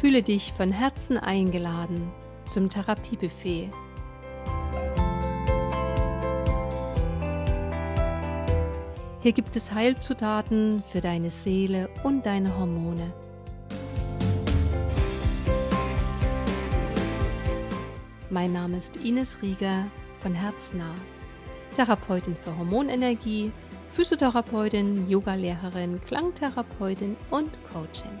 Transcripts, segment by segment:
Fühle dich von Herzen eingeladen zum Therapiebuffet. Hier gibt es Heilzutaten für deine Seele und deine Hormone. Mein Name ist Ines Rieger von Herznah, Therapeutin für Hormonenergie, Physiotherapeutin, Yogalehrerin, Klangtherapeutin und Coaching.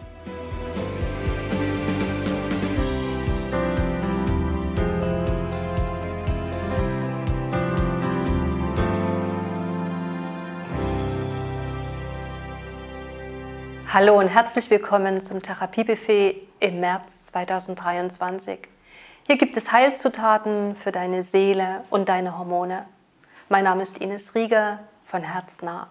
Hallo und herzlich willkommen zum Therapiebuffet im März 2023. Hier gibt es Heilzutaten für deine Seele und deine Hormone. Mein Name ist Ines Rieger von Herznah.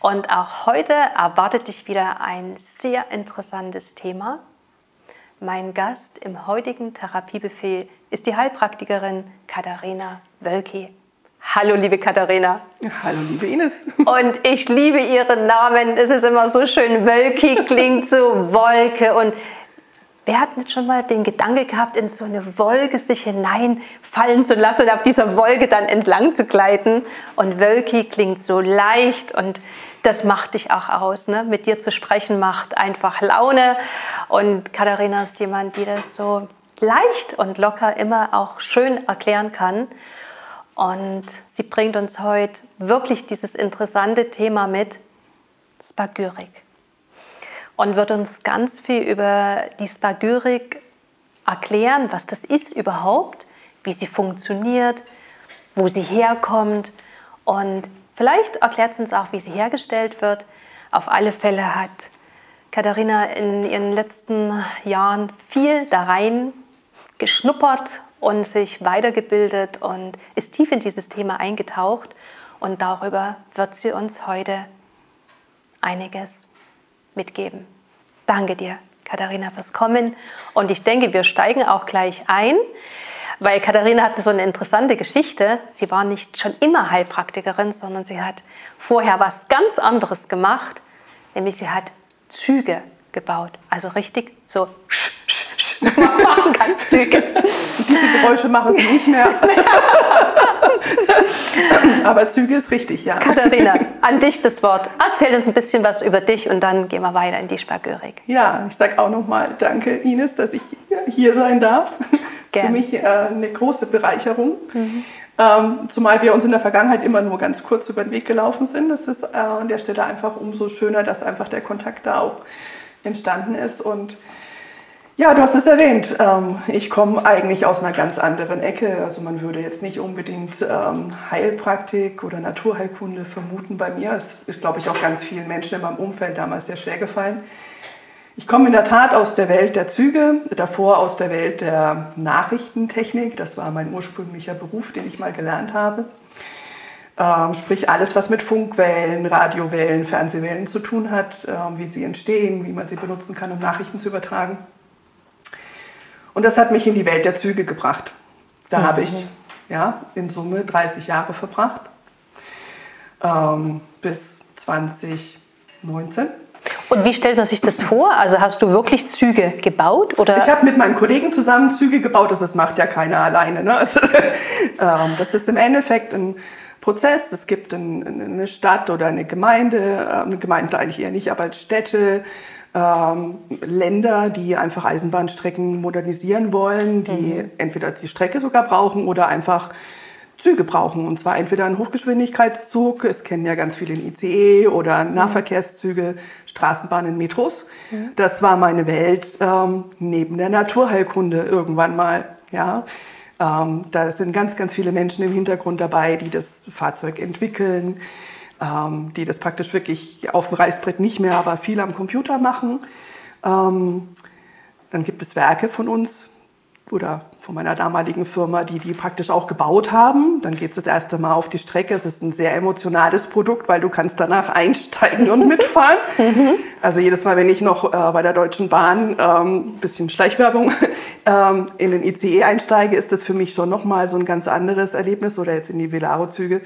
Und auch heute erwartet dich wieder ein sehr interessantes Thema. Mein Gast im heutigen Therapiebuffet ist die Heilpraktikerin Katharina Wölki. Hallo, liebe Katharina. Hallo, liebe Ines. Und ich liebe Ihren Namen. Es ist immer so schön Wölki, klingt so Wolke. Und wer hat nicht schon mal den Gedanke gehabt, in so eine Wolke sich hineinfallen zu lassen und auf dieser Wolke dann entlang zu gleiten? Und Wölki klingt so leicht und das macht dich auch aus. Ne? Mit dir zu sprechen macht einfach Laune. Und Katharina ist jemand, die das so leicht und locker immer auch schön erklären kann. Und sie bringt uns heute wirklich dieses interessante Thema mit, Spagyrik. Und wird uns ganz viel über die Spagyrik erklären, was das ist überhaupt, wie sie funktioniert, wo sie herkommt und vielleicht erklärt sie uns auch, wie sie hergestellt wird. Auf alle Fälle hat Katharina in ihren letzten Jahren viel da rein geschnuppert und sich weitergebildet und ist tief in dieses Thema eingetaucht. Und darüber wird sie uns heute einiges mitgeben. Danke dir, Katharina, fürs Kommen. Und ich denke, wir steigen auch gleich ein, weil Katharina hat so eine interessante Geschichte. Sie war nicht schon immer Heilpraktikerin, sondern sie hat vorher was ganz anderes gemacht, nämlich sie hat Züge gebaut. Also richtig so machen kann, Züge. Diese Geräusche machen sie nicht mehr. Aber Züge ist richtig, ja. Katharina, an dich das Wort. Erzähl uns ein bisschen was über dich und dann gehen wir weiter in die Spargörik. Ja, ich sage auch nochmal danke, Ines, dass ich hier sein darf. Das ist für mich äh, eine große Bereicherung. Mhm. Ähm, zumal wir uns in der Vergangenheit immer nur ganz kurz über den Weg gelaufen sind. Das ist äh, an der Stelle einfach umso schöner, dass einfach der Kontakt da auch entstanden ist. Und ja, du hast es erwähnt. Ähm, ich komme eigentlich aus einer ganz anderen Ecke. Also man würde jetzt nicht unbedingt ähm, Heilpraktik oder Naturheilkunde vermuten bei mir. Es ist, glaube ich, auch ganz vielen Menschen in meinem Umfeld damals sehr schwer gefallen. Ich komme in der Tat aus der Welt der Züge, davor aus der Welt der Nachrichtentechnik. Das war mein ursprünglicher Beruf, den ich mal gelernt habe. Ähm, sprich alles, was mit Funkwellen, Radiowellen, Fernsehwellen zu tun hat, wie sie entstehen, wie man sie benutzen kann, um Nachrichten zu übertragen. Und das hat mich in die Welt der Züge gebracht. Da mhm. habe ich ja, in Summe 30 Jahre verbracht, ähm, bis 2019. Und wie stellt man sich das vor? Also hast du wirklich Züge gebaut? Oder? Ich habe mit meinen Kollegen zusammen Züge gebaut, das macht ja keiner alleine. Ne? Also, ähm, das ist im Endeffekt ein Prozess. Es gibt ein, eine Stadt oder eine Gemeinde, äh, eine Gemeinde eigentlich eher nicht, aber Städte, ähm, Länder, die einfach Eisenbahnstrecken modernisieren wollen, die mhm. entweder die Strecke sogar brauchen oder einfach Züge brauchen. Und zwar entweder einen Hochgeschwindigkeitszug, es kennen ja ganz viele in ICE oder mhm. Nahverkehrszüge, Straßenbahnen, Metros. Mhm. Das war meine Welt ähm, neben der Naturheilkunde irgendwann mal. Ja. Ähm, da sind ganz, ganz viele Menschen im Hintergrund dabei, die das Fahrzeug entwickeln, ähm, die das praktisch wirklich auf dem Reißbrett nicht mehr, aber viel am Computer machen. Ähm, dann gibt es Werke von uns oder von meiner damaligen Firma, die die praktisch auch gebaut haben. Dann geht es das erste Mal auf die Strecke. Es ist ein sehr emotionales Produkt, weil du kannst danach einsteigen und mitfahren. Mhm. also jedes Mal, wenn ich noch äh, bei der Deutschen Bahn, ähm, bisschen Schleichwerbung, ähm, in den ICE einsteige, ist das für mich schon nochmal so ein ganz anderes Erlebnis oder jetzt in die Velaro-Züge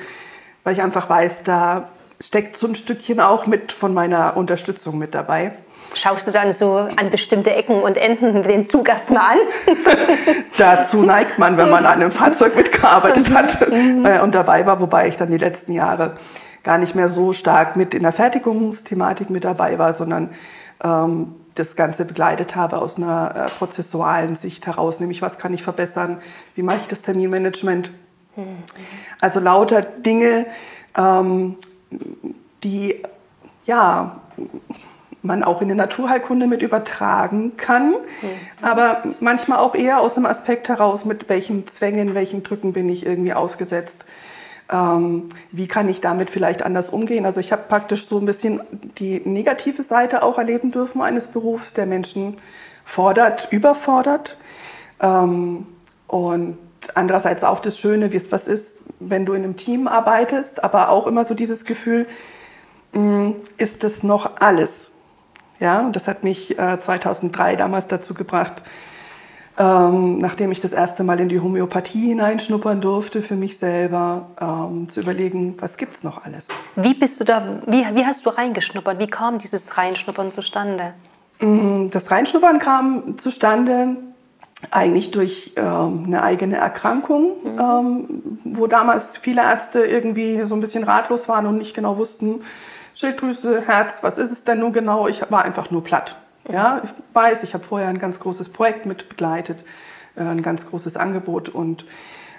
weil ich einfach weiß, da steckt so ein Stückchen auch mit von meiner Unterstützung mit dabei. Schaust du dann so an bestimmte Ecken und Enden den Zug erstmal an? Dazu neigt man, wenn man an einem Fahrzeug mitgearbeitet hat mhm. äh, und dabei war, wobei ich dann die letzten Jahre gar nicht mehr so stark mit in der Fertigungsthematik mit dabei war, sondern ähm, das Ganze begleitet habe aus einer äh, prozessualen Sicht heraus, nämlich was kann ich verbessern, wie mache ich das Terminmanagement. Also lauter Dinge, ähm, die ja man auch in der Naturheilkunde mit übertragen kann, mhm. aber manchmal auch eher aus einem Aspekt heraus, mit welchen Zwängen, welchen Drücken bin ich irgendwie ausgesetzt. Ähm, wie kann ich damit vielleicht anders umgehen? Also ich habe praktisch so ein bisschen die negative Seite auch erleben dürfen eines Berufs, der Menschen fordert, überfordert. Ähm, und andererseits auch das Schöne, wie es was ist, wenn du in einem Team arbeitest, aber auch immer so dieses Gefühl, mm, ist das noch alles? Ja, das hat mich äh, 2003 damals dazu gebracht, ähm, nachdem ich das erste Mal in die Homöopathie hineinschnuppern durfte, für mich selber ähm, zu überlegen, was gibt es noch alles. Wie bist du da, wie, wie hast du reingeschnuppert? Wie kam dieses Reinschnuppern zustande? Mm, das Reinschnuppern kam zustande eigentlich durch ähm, eine eigene Erkrankung, mhm. ähm, wo damals viele Ärzte irgendwie so ein bisschen ratlos waren und nicht genau wussten, Schilddrüse, Herz, was ist es denn nun genau? Ich war einfach nur platt. Ja, ich weiß, ich habe vorher ein ganz großes Projekt mit begleitet, äh, ein ganz großes Angebot und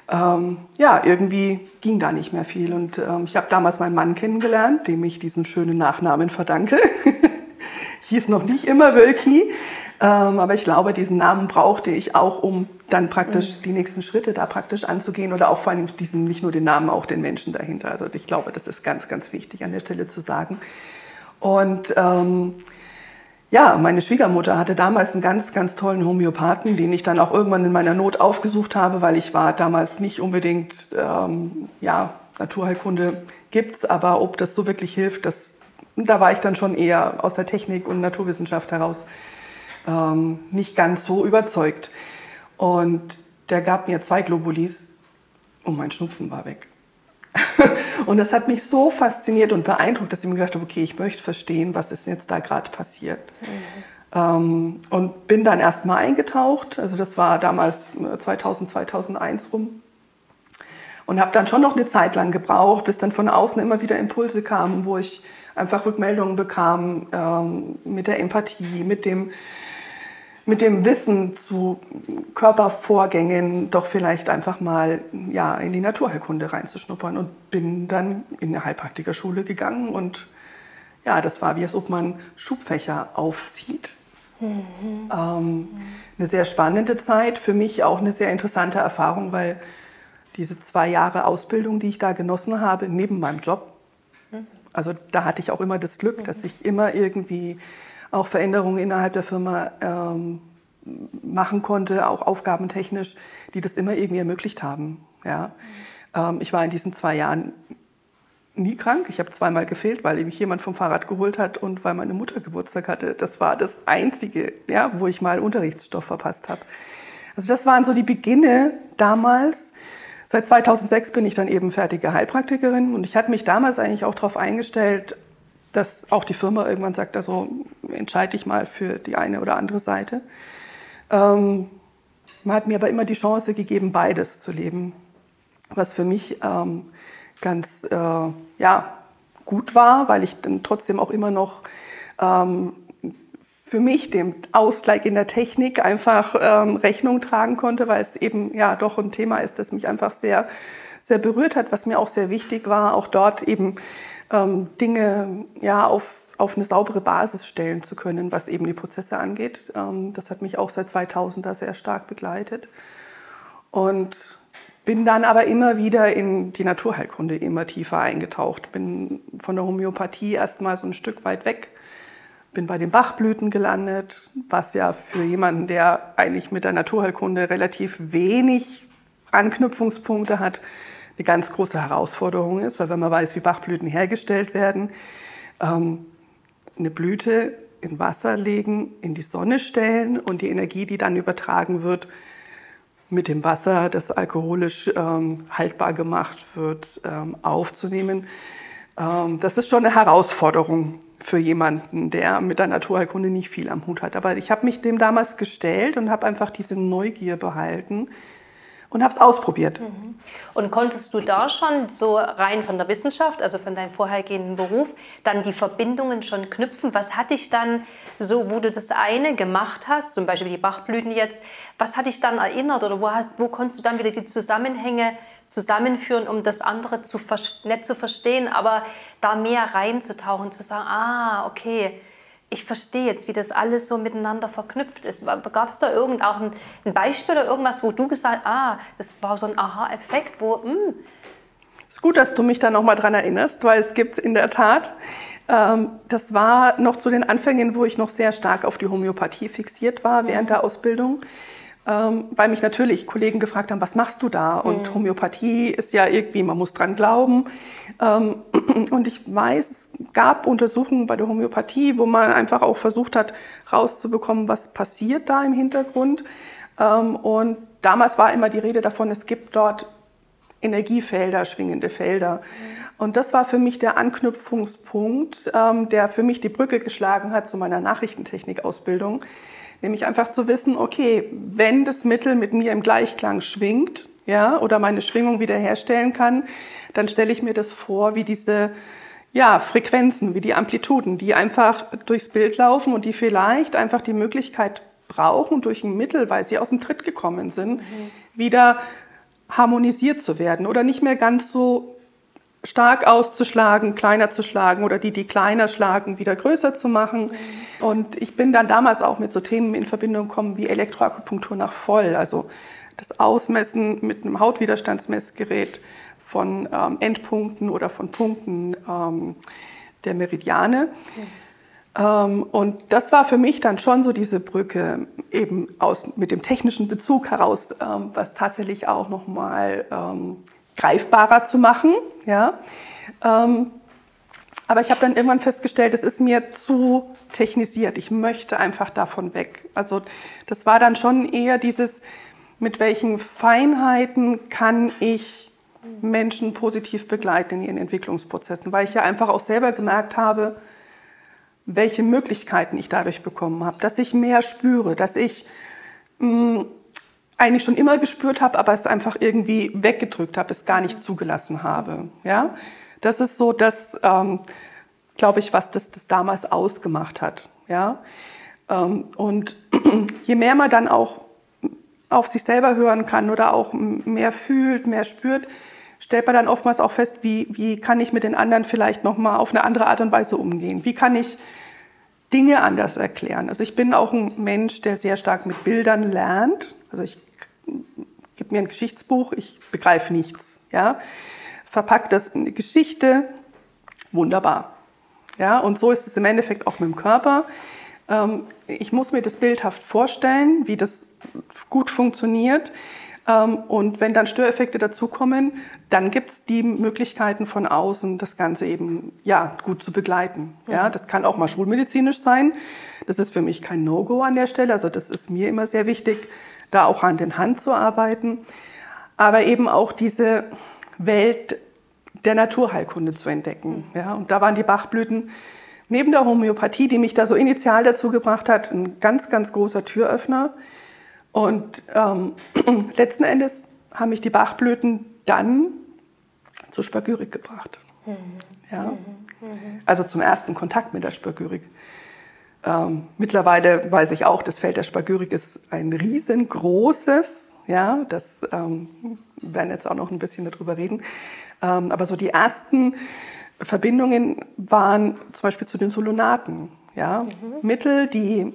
ähm, ja, irgendwie ging da nicht mehr viel. Und ähm, ich habe damals meinen Mann kennengelernt, dem ich diesen schönen Nachnamen verdanke. Hieß noch nicht immer Wölki, ähm, aber ich glaube, diesen Namen brauchte ich auch, um dann praktisch mhm. die nächsten Schritte da praktisch anzugehen oder auch vor allem diesen, nicht nur den Namen, auch den Menschen dahinter. Also ich glaube, das ist ganz, ganz wichtig an der Stelle zu sagen. Und ähm, ja, meine Schwiegermutter hatte damals einen ganz, ganz tollen Homöopathen, den ich dann auch irgendwann in meiner Not aufgesucht habe, weil ich war damals nicht unbedingt, ähm, ja, Naturheilkunde gibt's, aber ob das so wirklich hilft, das, da war ich dann schon eher aus der Technik und Naturwissenschaft heraus ähm, nicht ganz so überzeugt. Und der gab mir zwei Globulis und mein Schnupfen war weg. und das hat mich so fasziniert und beeindruckt, dass ich mir gedacht habe, okay, ich möchte verstehen, was ist jetzt da gerade passiert. Mhm. Ähm, und bin dann erstmal eingetaucht, also das war damals 2000, äh, 2001 rum. Und habe dann schon noch eine Zeit lang gebraucht, bis dann von außen immer wieder Impulse kamen, wo ich einfach Rückmeldungen bekam ähm, mit der Empathie, mit dem mit dem Wissen zu Körpervorgängen doch vielleicht einfach mal ja, in die Naturheilkunde reinzuschnuppern und bin dann in eine Heilpraktikerschule gegangen und ja, das war wie als ob man Schubfächer aufzieht. Mhm. Ähm, eine sehr spannende Zeit, für mich auch eine sehr interessante Erfahrung, weil diese zwei Jahre Ausbildung, die ich da genossen habe, neben meinem Job, mhm. also da hatte ich auch immer das Glück, dass ich immer irgendwie auch Veränderungen innerhalb der Firma ähm, machen konnte, auch aufgabentechnisch, die das immer irgendwie ermöglicht haben. Ja. Ähm, ich war in diesen zwei Jahren nie krank. Ich habe zweimal gefehlt, weil mich jemand vom Fahrrad geholt hat und weil meine Mutter Geburtstag hatte. Das war das Einzige, ja, wo ich mal Unterrichtsstoff verpasst habe. Also das waren so die Beginne damals. Seit 2006 bin ich dann eben fertige Heilpraktikerin und ich hatte mich damals eigentlich auch darauf eingestellt, dass auch die Firma irgendwann sagt, also entscheide ich mal für die eine oder andere Seite. Ähm, man hat mir aber immer die Chance gegeben, beides zu leben, was für mich ähm, ganz äh, ja, gut war, weil ich dann trotzdem auch immer noch ähm, für mich dem Ausgleich in der Technik einfach ähm, Rechnung tragen konnte, weil es eben ja doch ein Thema ist, das mich einfach sehr, sehr berührt hat, was mir auch sehr wichtig war, auch dort eben ähm, Dinge ja, auf, auf eine saubere Basis stellen zu können, was eben die Prozesse angeht. Ähm, das hat mich auch seit 2000 da sehr stark begleitet. Und bin dann aber immer wieder in die Naturheilkunde immer tiefer eingetaucht. Bin von der Homöopathie erstmal so ein Stück weit weg. Bin bei den Bachblüten gelandet, was ja für jemanden, der eigentlich mit der Naturheilkunde relativ wenig Anknüpfungspunkte hat, eine ganz große Herausforderung ist, weil wenn man weiß, wie Bachblüten hergestellt werden, ähm, eine Blüte in Wasser legen, in die Sonne stellen und die Energie, die dann übertragen wird, mit dem Wasser, das alkoholisch ähm, haltbar gemacht wird, ähm, aufzunehmen. Ähm, das ist schon eine Herausforderung für jemanden, der mit der Naturheilkunde nicht viel am Hut hat. Aber ich habe mich dem damals gestellt und habe einfach diese Neugier behalten und habe es ausprobiert. Mhm. Und konntest du da schon so rein von der Wissenschaft, also von deinem vorhergehenden Beruf, dann die Verbindungen schon knüpfen? Was hat dich dann so, wo du das eine gemacht hast, zum Beispiel die Bachblüten jetzt, was hat dich dann erinnert oder wo, wo konntest du dann wieder die Zusammenhänge zusammenführen, um das andere zu nicht zu verstehen, aber da mehr reinzutauchen, zu sagen, ah, okay, ich verstehe jetzt, wie das alles so miteinander verknüpft ist. Gab es da irgend auch ein, ein, Beispiel oder irgendwas, wo du gesagt hast, ah, das war so ein Aha-Effekt, wo, mh. Hm. Es ist gut, dass du mich da nochmal dran erinnerst, weil es gibt es in der Tat. Ähm, das war noch zu den Anfängen, wo ich noch sehr stark auf die Homöopathie fixiert war während der Ausbildung ähm, weil mich natürlich Kollegen gefragt haben, was machst du da? Und mhm. Homöopathie ist ja irgendwie, man muss dran glauben. Ähm, und ich weiß, es gab Untersuchungen bei der Homöopathie, wo man einfach auch versucht hat, rauszubekommen, was passiert da im Hintergrund. Ähm, und damals war immer die Rede davon, es gibt dort Energiefelder, schwingende Felder. Mhm. Und das war für mich der Anknüpfungspunkt, ähm, der für mich die Brücke geschlagen hat zu meiner Nachrichtentechnik-Ausbildung Nämlich einfach zu wissen, okay, wenn das Mittel mit mir im Gleichklang schwingt, ja, oder meine Schwingung wiederherstellen kann, dann stelle ich mir das vor, wie diese ja, Frequenzen, wie die Amplituden, die einfach durchs Bild laufen und die vielleicht einfach die Möglichkeit brauchen, durch ein Mittel, weil sie aus dem Tritt gekommen sind, mhm. wieder harmonisiert zu werden oder nicht mehr ganz so stark auszuschlagen, kleiner zu schlagen oder die, die kleiner schlagen, wieder größer zu machen. Und ich bin dann damals auch mit so Themen in Verbindung gekommen wie Elektroakupunktur nach voll, also das Ausmessen mit einem Hautwiderstandsmessgerät von ähm, Endpunkten oder von Punkten ähm, der Meridiane. Ähm, und das war für mich dann schon so diese Brücke eben aus, mit dem technischen Bezug heraus, ähm, was tatsächlich auch nochmal ähm, greifbarer zu machen. Ja? Ähm, aber ich habe dann irgendwann festgestellt, es ist mir zu technisiert. Ich möchte einfach davon weg. Also das war dann schon eher dieses, mit welchen Feinheiten kann ich Menschen positiv begleiten in ihren Entwicklungsprozessen, weil ich ja einfach auch selber gemerkt habe, welche Möglichkeiten ich dadurch bekommen habe, dass ich mehr spüre, dass ich mh, mm, eigentlich schon immer gespürt habe, aber es einfach irgendwie weggedrückt habe, es gar nicht zugelassen habe. Ja? Das ist so das, ähm, glaube ich, was das, das damals ausgemacht hat. Ja? Ähm, und je mehr man dann auch auf sich selber hören kann oder auch mehr fühlt, mehr spürt, stellt man dann oftmals auch fest, wie, wie kann ich mit den anderen vielleicht nochmal auf eine andere Art und Weise umgehen? Wie kann ich Dinge anders erklären? Also ich bin auch ein Mensch, der sehr stark mit Bildern lernt. Also ich gib mir ein Geschichtsbuch, ich begreife nichts. Ja? Verpackt das in eine Geschichte, wunderbar. Ja? Und so ist es im Endeffekt auch mit dem Körper. Ähm, ich muss mir das bildhaft vorstellen, wie das gut funktioniert. Ähm, und wenn dann Störeffekte dazukommen, dann gibt es die Möglichkeiten von außen, das Ganze eben ja, gut zu begleiten. Ja, das kann auch mal schulmedizinisch sein. Das ist für mich kein No-Go an der Stelle. Also das ist mir immer sehr wichtig, da auch Hand in Hand zu arbeiten, aber eben auch diese Welt der Naturheilkunde zu entdecken. Ja, und da waren die Bachblüten neben der Homöopathie, die mich da so initial dazu gebracht hat, ein ganz, ganz großer Türöffner. Und ähm, letzten Endes haben mich die Bachblüten dann zur Spagyrik gebracht. Mhm. Ja? Mhm. Also zum ersten Kontakt mit der Spagyrik. Ähm, mittlerweile weiß ich auch, das Feld der Spagyrik ist ein riesengroßes. Ja, das ähm, wir werden jetzt auch noch ein bisschen darüber reden. Ähm, aber so die ersten Verbindungen waren zum Beispiel zu den Solonaten. Ja, mhm. Mittel, die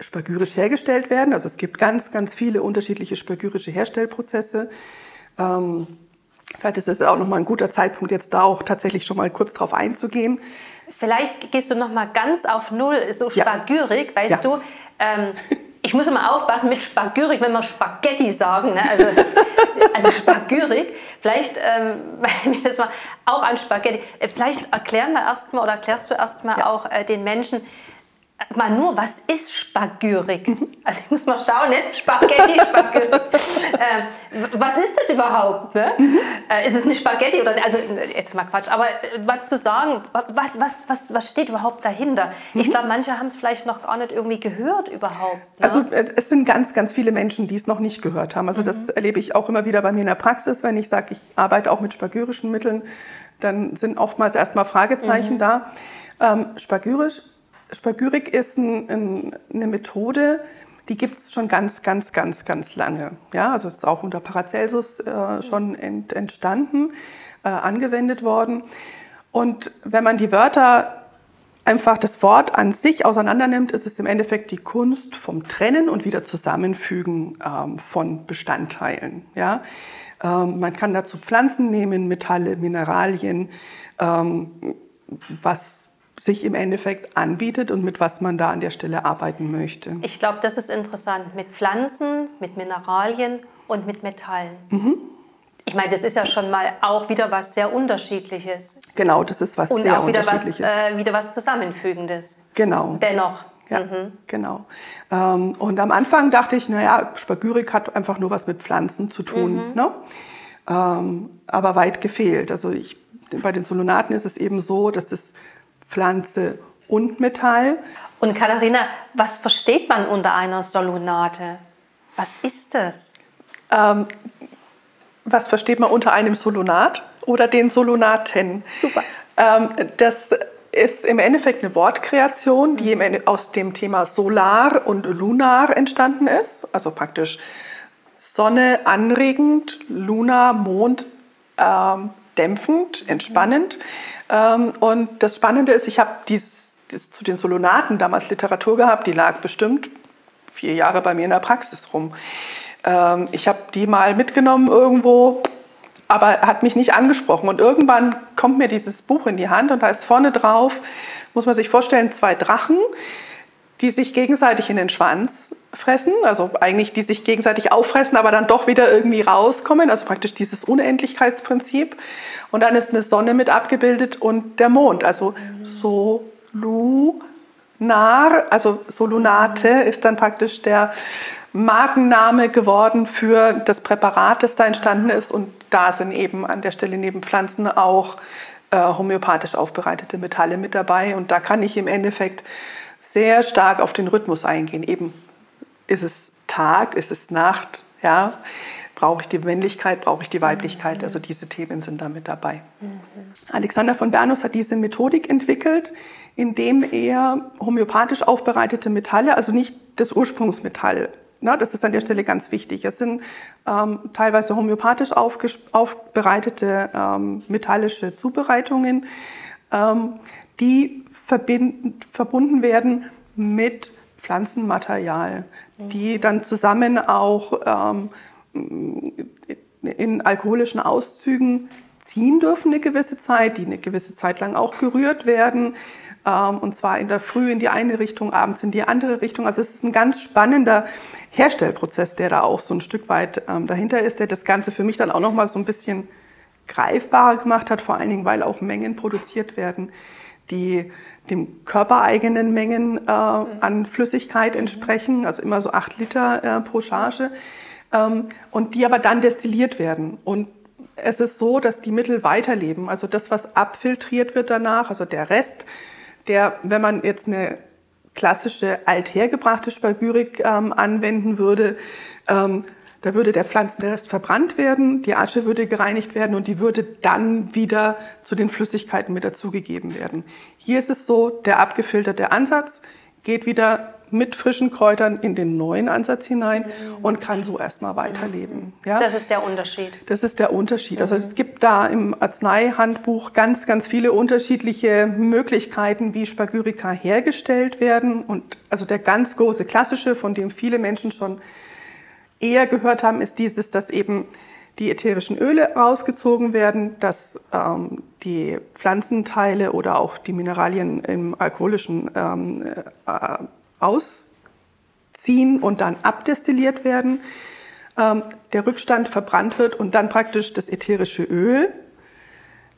spagyrisch hergestellt werden. Also es gibt ganz, ganz viele unterschiedliche spagyrische Herstellprozesse. Ähm, vielleicht ist es auch noch mal ein guter Zeitpunkt, jetzt da auch tatsächlich schon mal kurz drauf einzugehen. Vielleicht gehst du noch mal ganz auf Null, so ja. weißt ja. du. Ähm, ich muss immer aufpassen mit Spagyrik, wenn wir Spaghetti sagen. Ne? Also, also Spagyrik. Vielleicht, ähm, wenn ich das mal auch an Spaghetti. Vielleicht erklären wir erstmal oder erklärst du erstmal ja. auch äh, den Menschen, mal nur, was ist Spagyrik? Also ich muss mal schauen, ne? Spaghetti, Spagyrik. äh, was ist das überhaupt? Ne? Äh, ist es eine Spaghetti oder also jetzt mal Quatsch, aber äh, was zu sagen, was, was, was, was steht überhaupt dahinter? Ich glaube, manche haben es vielleicht noch gar nicht irgendwie gehört überhaupt. Ne? Also äh, es sind ganz, ganz viele Menschen, die es noch nicht gehört haben. Also das erlebe ich auch immer wieder bei mir in der Praxis, wenn ich sage, ich arbeite auch mit spagyrischen Mitteln, dann sind oftmals erstmal Fragezeichen da. Ähm, spagyrisch Spagyrik ist ein, ein, eine Methode, die gibt es schon ganz, ganz, ganz, ganz lange. Ja, also ist auch unter Paracelsus äh, schon ent, entstanden, äh, angewendet worden. Und wenn man die Wörter einfach das Wort an sich auseinander nimmt, ist es im Endeffekt die Kunst vom Trennen und wieder Zusammenfügen ähm, von Bestandteilen. Ja? Ähm, man kann dazu Pflanzen nehmen, Metalle, Mineralien, ähm, was sich im Endeffekt anbietet und mit was man da an der Stelle arbeiten möchte. Ich glaube, das ist interessant. Mit Pflanzen, mit Mineralien und mit Metallen. Mhm. Ich meine, das ist ja schon mal auch wieder was sehr Unterschiedliches. Genau, das ist was und sehr auch wieder Unterschiedliches. was, äh, wieder was Zusammenfügendes. Genau. Dennoch. Ja, mhm. genau. Ähm, und am Anfang dachte ich, naja, Spagyrik hat einfach nur was mit Pflanzen zu tun. Mhm. Ne? Ähm, aber weit gefehlt. Also ich, bei den Solonaten ist es eben so, dass es Pflanze und Metall. Und Katharina, was versteht man unter einer Solonate? Was ist das? Ähm, was versteht man unter einem Solonat oder den Solonaten? Super. Ähm, das ist im Endeffekt eine Wortkreation, die aus dem Thema Solar und Lunar entstanden ist. Also praktisch Sonne anregend, Luna, Mond ähm, dämpfend, entspannend. Ähm, und das Spannende ist, ich habe zu den Solonaten damals Literatur gehabt, die lag bestimmt vier Jahre bei mir in der Praxis rum. Ähm, ich habe die mal mitgenommen irgendwo, aber hat mich nicht angesprochen. Und irgendwann kommt mir dieses Buch in die Hand und da ist vorne drauf, muss man sich vorstellen, zwei Drachen, die sich gegenseitig in den Schwanz fressen, also eigentlich die sich gegenseitig auffressen, aber dann doch wieder irgendwie rauskommen, also praktisch dieses Unendlichkeitsprinzip. Und dann ist eine Sonne mit abgebildet und der Mond, also so lunar, also Solunate ist dann praktisch der Markenname geworden für das Präparat, das da entstanden ist. Und da sind eben an der Stelle neben Pflanzen auch äh, homöopathisch aufbereitete Metalle mit dabei. Und da kann ich im Endeffekt sehr stark auf den Rhythmus eingehen. Eben ist es Tag, ist es Nacht, ja? Brauche ich die Männlichkeit, brauche ich die Weiblichkeit? Also diese Themen sind da mit dabei. Mhm. Alexander von Bernus hat diese Methodik entwickelt, indem er homöopathisch aufbereitete Metalle, also nicht das Ursprungsmetall, na, das ist an der Stelle ganz wichtig. Es sind ähm, teilweise homöopathisch aufbereitete ähm, metallische Zubereitungen, ähm, die verbunden werden mit Pflanzenmaterial, die dann zusammen auch ähm, in alkoholischen Auszügen ziehen dürfen eine gewisse Zeit, die eine gewisse Zeit lang auch gerührt werden. Ähm, und zwar in der Früh in die eine Richtung, abends in die andere Richtung. Also es ist ein ganz spannender Herstellprozess, der da auch so ein Stück weit ähm, dahinter ist, der das Ganze für mich dann auch noch mal so ein bisschen greifbarer gemacht hat, vor allen Dingen, weil auch Mengen produziert werden, die dem körpereigenen Mengen äh, an Flüssigkeit entsprechen, also immer so acht Liter äh, pro Charge, ähm, und die aber dann destilliert werden. Und es ist so, dass die Mittel weiterleben. Also das, was abfiltriert wird danach, also der Rest, der, wenn man jetzt eine klassische althergebrachte Spagyrik ähm, anwenden würde, ähm, da würde der Pflanzenrest verbrannt werden, die Asche würde gereinigt werden und die würde dann wieder zu den Flüssigkeiten mit dazugegeben werden. Hier ist es so, der abgefilterte Ansatz geht wieder mit frischen Kräutern in den neuen Ansatz hinein mhm. und kann so erstmal weiterleben. Ja? Das ist der Unterschied. Das ist der Unterschied. Also es gibt da im Arzneihandbuch ganz, ganz viele unterschiedliche Möglichkeiten, wie Spagyrika hergestellt werden. Und also der ganz große klassische, von dem viele Menschen schon eher gehört haben, ist dieses, dass eben die ätherischen Öle rausgezogen werden, dass ähm, die Pflanzenteile oder auch die Mineralien im alkoholischen ähm, äh, ausziehen und dann abdestilliert werden. Ähm, der Rückstand verbrannt wird und dann praktisch das ätherische Öl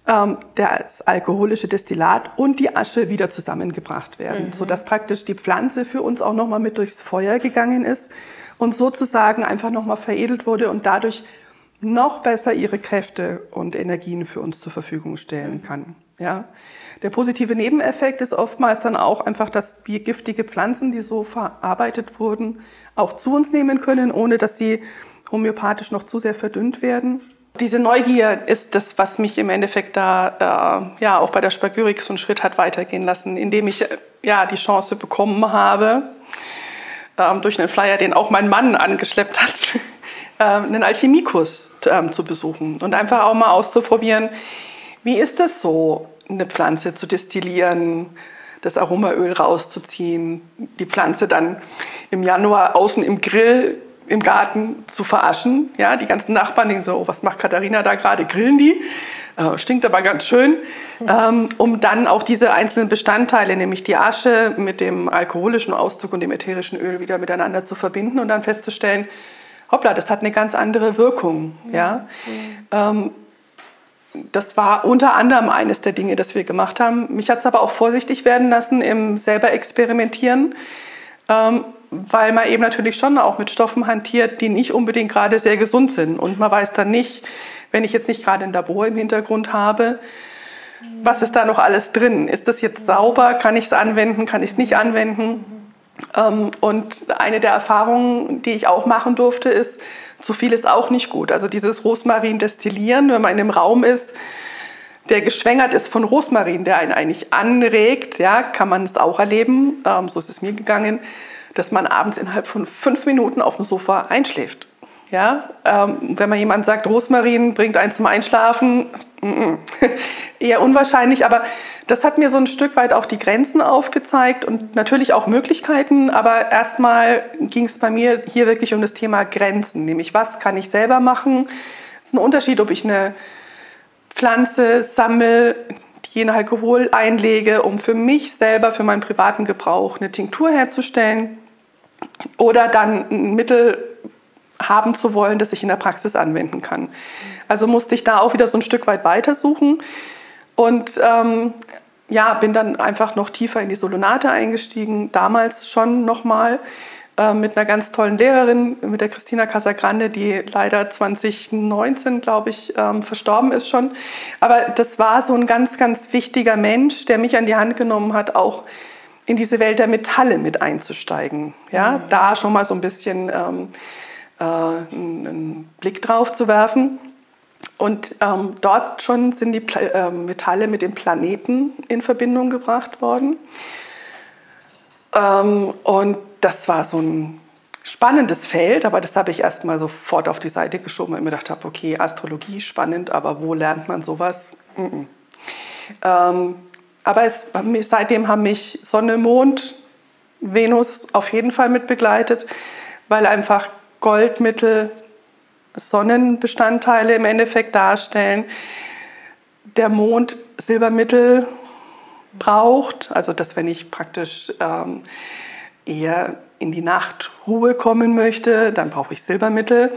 das alkoholische Destillat und die Asche wieder zusammengebracht werden, mhm. sodass praktisch die Pflanze für uns auch nochmal mit durchs Feuer gegangen ist und sozusagen einfach nochmal veredelt wurde und dadurch noch besser ihre Kräfte und Energien für uns zur Verfügung stellen kann. Ja. Der positive Nebeneffekt ist oftmals dann auch einfach, dass wir giftige Pflanzen, die so verarbeitet wurden, auch zu uns nehmen können, ohne dass sie homöopathisch noch zu sehr verdünnt werden. Diese Neugier ist das, was mich im Endeffekt da äh, ja auch bei der Spagyrik so einen Schritt hat weitergehen lassen, indem ich äh, ja die Chance bekommen habe, ähm, durch einen Flyer, den auch mein Mann angeschleppt hat, äh, einen Alchemiekurs ähm, zu besuchen und einfach auch mal auszuprobieren, wie ist es so, eine Pflanze zu destillieren, das Aromaöl rauszuziehen, die Pflanze dann im Januar außen im Grill im Garten zu veraschen. Ja, die ganzen Nachbarn denken so, oh, was macht Katharina da gerade? Grillen die? Äh, stinkt aber ganz schön. Ähm, um dann auch diese einzelnen Bestandteile, nämlich die Asche mit dem alkoholischen Auszug und dem ätherischen Öl wieder miteinander zu verbinden und dann festzustellen, hoppla, das hat eine ganz andere Wirkung. Ja? Ähm, das war unter anderem eines der Dinge, das wir gemacht haben. Mich hat es aber auch vorsichtig werden lassen im selber Experimentieren. Ähm, weil man eben natürlich schon auch mit Stoffen hantiert, die nicht unbedingt gerade sehr gesund sind. Und man weiß dann nicht, wenn ich jetzt nicht gerade ein Labor im Hintergrund habe, was ist da noch alles drin? Ist das jetzt sauber? Kann ich es anwenden? Kann ich es nicht anwenden? Ähm, und eine der Erfahrungen, die ich auch machen durfte, ist, zu viel ist auch nicht gut. Also dieses Rosmarin destillieren, wenn man in einem Raum ist, der geschwängert ist von Rosmarin, der einen eigentlich anregt, ja, kann man es auch erleben. Ähm, so ist es mir gegangen dass man abends innerhalb von fünf Minuten auf dem Sofa einschläft. Ja, ähm, wenn man jemand sagt, Rosmarin bringt einen zum Einschlafen, eher unwahrscheinlich, aber das hat mir so ein Stück weit auch die Grenzen aufgezeigt und natürlich auch Möglichkeiten, aber erstmal ging es bei mir hier wirklich um das Thema Grenzen, nämlich was kann ich selber machen. Es ist ein Unterschied, ob ich eine Pflanze sammle, die in Alkohol einlege, um für mich selber, für meinen privaten Gebrauch eine Tinktur herzustellen oder dann ein Mittel haben zu wollen, das ich in der Praxis anwenden kann. Also musste ich da auch wieder so ein Stück weit weitersuchen und ähm, ja, bin dann einfach noch tiefer in die Solonate eingestiegen, damals schon nochmal äh, mit einer ganz tollen Lehrerin, mit der Christina Casagrande, die leider 2019, glaube ich, ähm, verstorben ist schon. Aber das war so ein ganz, ganz wichtiger Mensch, der mich an die Hand genommen hat, auch in diese Welt der Metalle mit einzusteigen. Ja, mhm. da schon mal so ein bisschen ähm, äh, einen Blick drauf zu werfen. Und ähm, dort schon sind die Pla äh, Metalle mit den Planeten in Verbindung gebracht worden. Ähm, und das war so ein spannendes Feld, aber das habe ich erst mal sofort auf die Seite geschoben, weil ich mir gedacht habe, okay, Astrologie spannend, aber wo lernt man sowas? Mm -mm. Ähm, aber es, seitdem haben mich Sonne, Mond, Venus auf jeden Fall mit begleitet, weil einfach Goldmittel Sonnenbestandteile im Endeffekt darstellen. Der Mond Silbermittel braucht, also dass wenn ich praktisch ähm, eher in die Nachtruhe kommen möchte, dann brauche ich Silbermittel.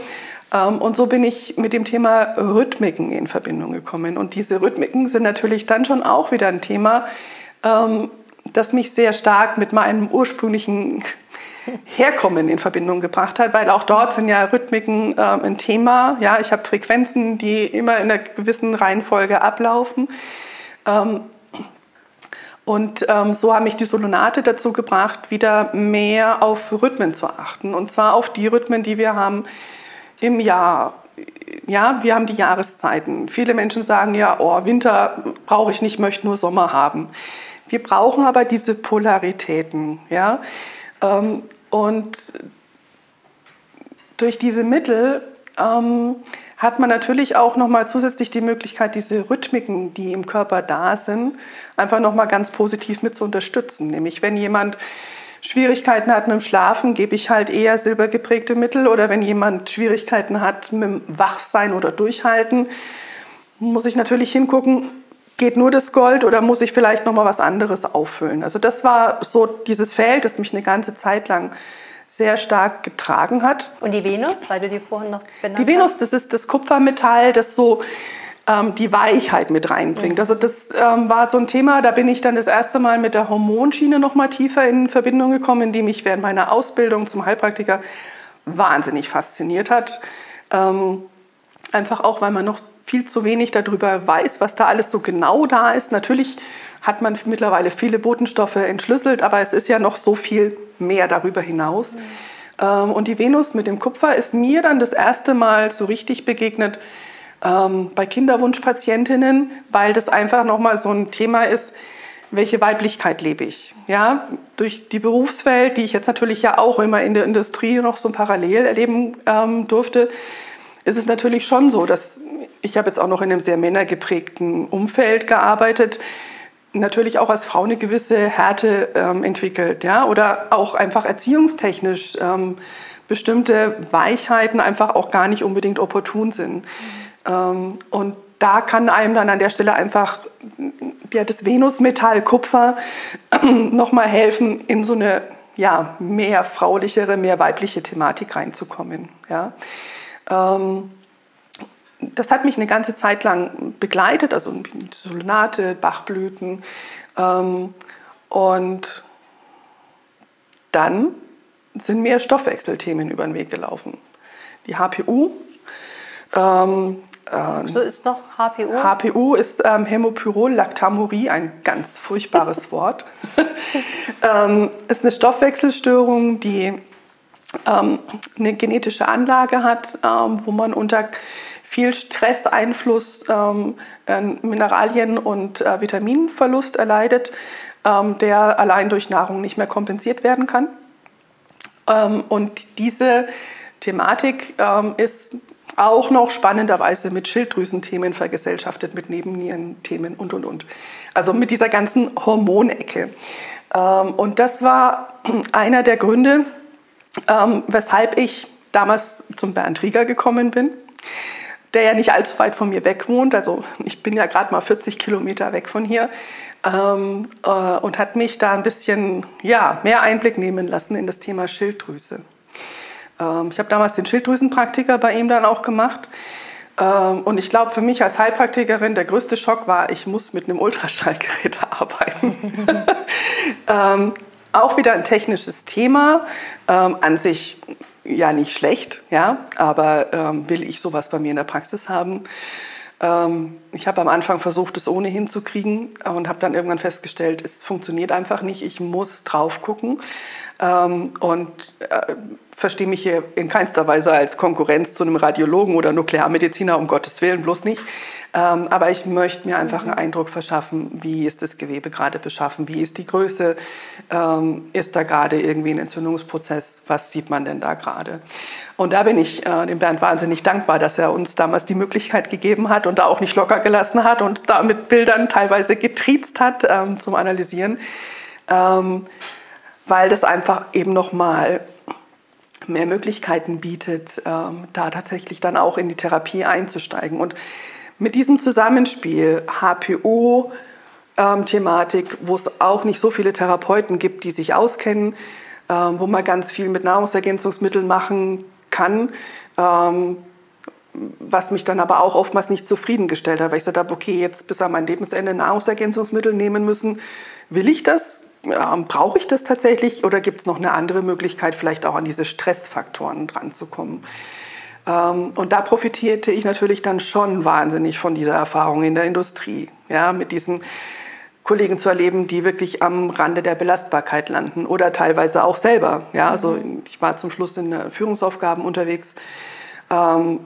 Ähm, und so bin ich mit dem Thema Rhythmiken in Verbindung gekommen. Und diese Rhythmiken sind natürlich dann schon auch wieder ein Thema, ähm, das mich sehr stark mit meinem ursprünglichen Herkommen in Verbindung gebracht hat, weil auch dort sind ja Rhythmiken ähm, ein Thema. Ja, ich habe Frequenzen, die immer in einer gewissen Reihenfolge ablaufen. Und ähm, so haben mich die Solonate dazu gebracht, wieder mehr auf Rhythmen zu achten. Und zwar auf die Rhythmen, die wir haben im Jahr. Ja, wir haben die Jahreszeiten. Viele Menschen sagen ja, oh, Winter brauche ich nicht, möchte nur Sommer haben. Wir brauchen aber diese Polaritäten. Ja? Ähm, und durch diese Mittel ähm, hat man natürlich auch noch mal zusätzlich die Möglichkeit, diese Rhythmiken, die im Körper da sind, einfach noch mal ganz positiv mit zu unterstützen. Nämlich wenn jemand Schwierigkeiten hat mit dem Schlafen, gebe ich halt eher silbergeprägte Mittel. Oder wenn jemand Schwierigkeiten hat mit dem Wachsein oder Durchhalten, muss ich natürlich hingucken, geht nur das Gold oder muss ich vielleicht noch mal was anderes auffüllen. Also das war so dieses Feld, das mich eine ganze Zeit lang sehr stark getragen hat. Und die Venus, weil du die vorhin noch benannt hast? Die Venus, das ist das Kupfermetall, das so ähm, die Weichheit mit reinbringt. Also das ähm, war so ein Thema, da bin ich dann das erste Mal mit der Hormonschiene noch mal tiefer in Verbindung gekommen, die mich während meiner Ausbildung zum Heilpraktiker wahnsinnig fasziniert hat. Ähm, einfach auch, weil man noch viel zu wenig darüber weiß, was da alles so genau da ist. Natürlich hat man mittlerweile viele Botenstoffe entschlüsselt, aber es ist ja noch so viel mehr darüber hinaus. Mhm. und die Venus mit dem Kupfer ist mir dann das erste Mal so richtig begegnet ähm, bei Kinderwunschpatientinnen, weil das einfach nochmal so ein Thema ist, welche Weiblichkeit lebe ich? Ja, durch die Berufswelt, die ich jetzt natürlich ja auch immer in der Industrie noch so parallel erleben ähm, durfte, ist es natürlich schon so, dass ich habe jetzt auch noch in einem sehr männergeprägten Umfeld gearbeitet, natürlich auch als Frau eine gewisse Härte ähm, entwickelt, ja, oder auch einfach erziehungstechnisch ähm, bestimmte Weichheiten einfach auch gar nicht unbedingt opportun sind. Mhm. Und da kann einem dann an der Stelle einfach ja, das Venusmetall Kupfer nochmal helfen, in so eine ja, mehr fraulichere, mehr weibliche Thematik reinzukommen. Ja. Ähm, das hat mich eine ganze Zeit lang begleitet, also Solonate, Bachblüten. Ähm, und dann sind mir Stoffwechselthemen über den Weg gelaufen. Die HPU. Ähm, so ist noch HPU? HPU ist ähm, Hämopyrol-Lactamurie, ein ganz furchtbares Wort. ähm, ist eine Stoffwechselstörung, die ähm, eine genetische Anlage hat, ähm, wo man unter viel Stresseinfluss, ähm, Mineralien- und äh, Vitaminverlust erleidet, ähm, der allein durch Nahrung nicht mehr kompensiert werden kann. Ähm, und diese Thematik ähm, ist auch noch spannenderweise mit Schilddrüsenthemen vergesellschaftet, mit Nebennierenthemen und, und, und. Also mit dieser ganzen Hormonecke. Ähm, und das war einer der Gründe, ähm, weshalb ich damals zum Bernd Rieger gekommen bin der ja nicht allzu weit von mir weg wohnt. Also ich bin ja gerade mal 40 Kilometer weg von hier ähm, äh, und hat mich da ein bisschen ja, mehr Einblick nehmen lassen in das Thema Schilddrüse. Ähm, ich habe damals den Schilddrüsenpraktiker bei ihm dann auch gemacht. Ähm, und ich glaube, für mich als Heilpraktikerin der größte Schock war, ich muss mit einem Ultraschallgerät arbeiten. ähm, auch wieder ein technisches Thema. Ähm, an sich ja nicht schlecht, ja, aber ähm, will ich sowas bei mir in der Praxis haben? Ähm, ich habe am Anfang versucht, es ohnehin zu kriegen und habe dann irgendwann festgestellt, es funktioniert einfach nicht. Ich muss drauf gucken ähm, und äh, verstehe mich hier in keinster Weise als Konkurrenz zu einem Radiologen oder Nuklearmediziner, um Gottes Willen, bloß nicht. Ähm, aber ich möchte mir einfach einen Eindruck verschaffen, wie ist das Gewebe gerade beschaffen, wie ist die Größe, ähm, ist da gerade irgendwie ein Entzündungsprozess, was sieht man denn da gerade? Und da bin ich äh, dem Bernd wahnsinnig dankbar, dass er uns damals die Möglichkeit gegeben hat und da auch nicht locker gelassen hat und da mit Bildern teilweise getriezt hat ähm, zum Analysieren, ähm, weil das einfach eben nochmal mehr Möglichkeiten bietet, ähm, da tatsächlich dann auch in die Therapie einzusteigen. Und mit diesem Zusammenspiel HPO-Thematik, ähm, wo es auch nicht so viele Therapeuten gibt, die sich auskennen, ähm, wo man ganz viel mit Nahrungsergänzungsmitteln machen kann, ähm, was mich dann aber auch oftmals nicht zufriedengestellt hat, weil ich gesagt habe, okay, jetzt bis an mein Lebensende Nahrungsergänzungsmittel nehmen müssen. Will ich das? Brauche ich das tatsächlich oder gibt es noch eine andere Möglichkeit, vielleicht auch an diese Stressfaktoren dranzukommen? Ähm, und da profitierte ich natürlich dann schon wahnsinnig von dieser Erfahrung in der Industrie, ja, mit diesen Kollegen zu erleben, die wirklich am Rande der Belastbarkeit landen oder teilweise auch selber. Ja, also mhm. ich war zum Schluss in Führungsaufgaben unterwegs, ähm,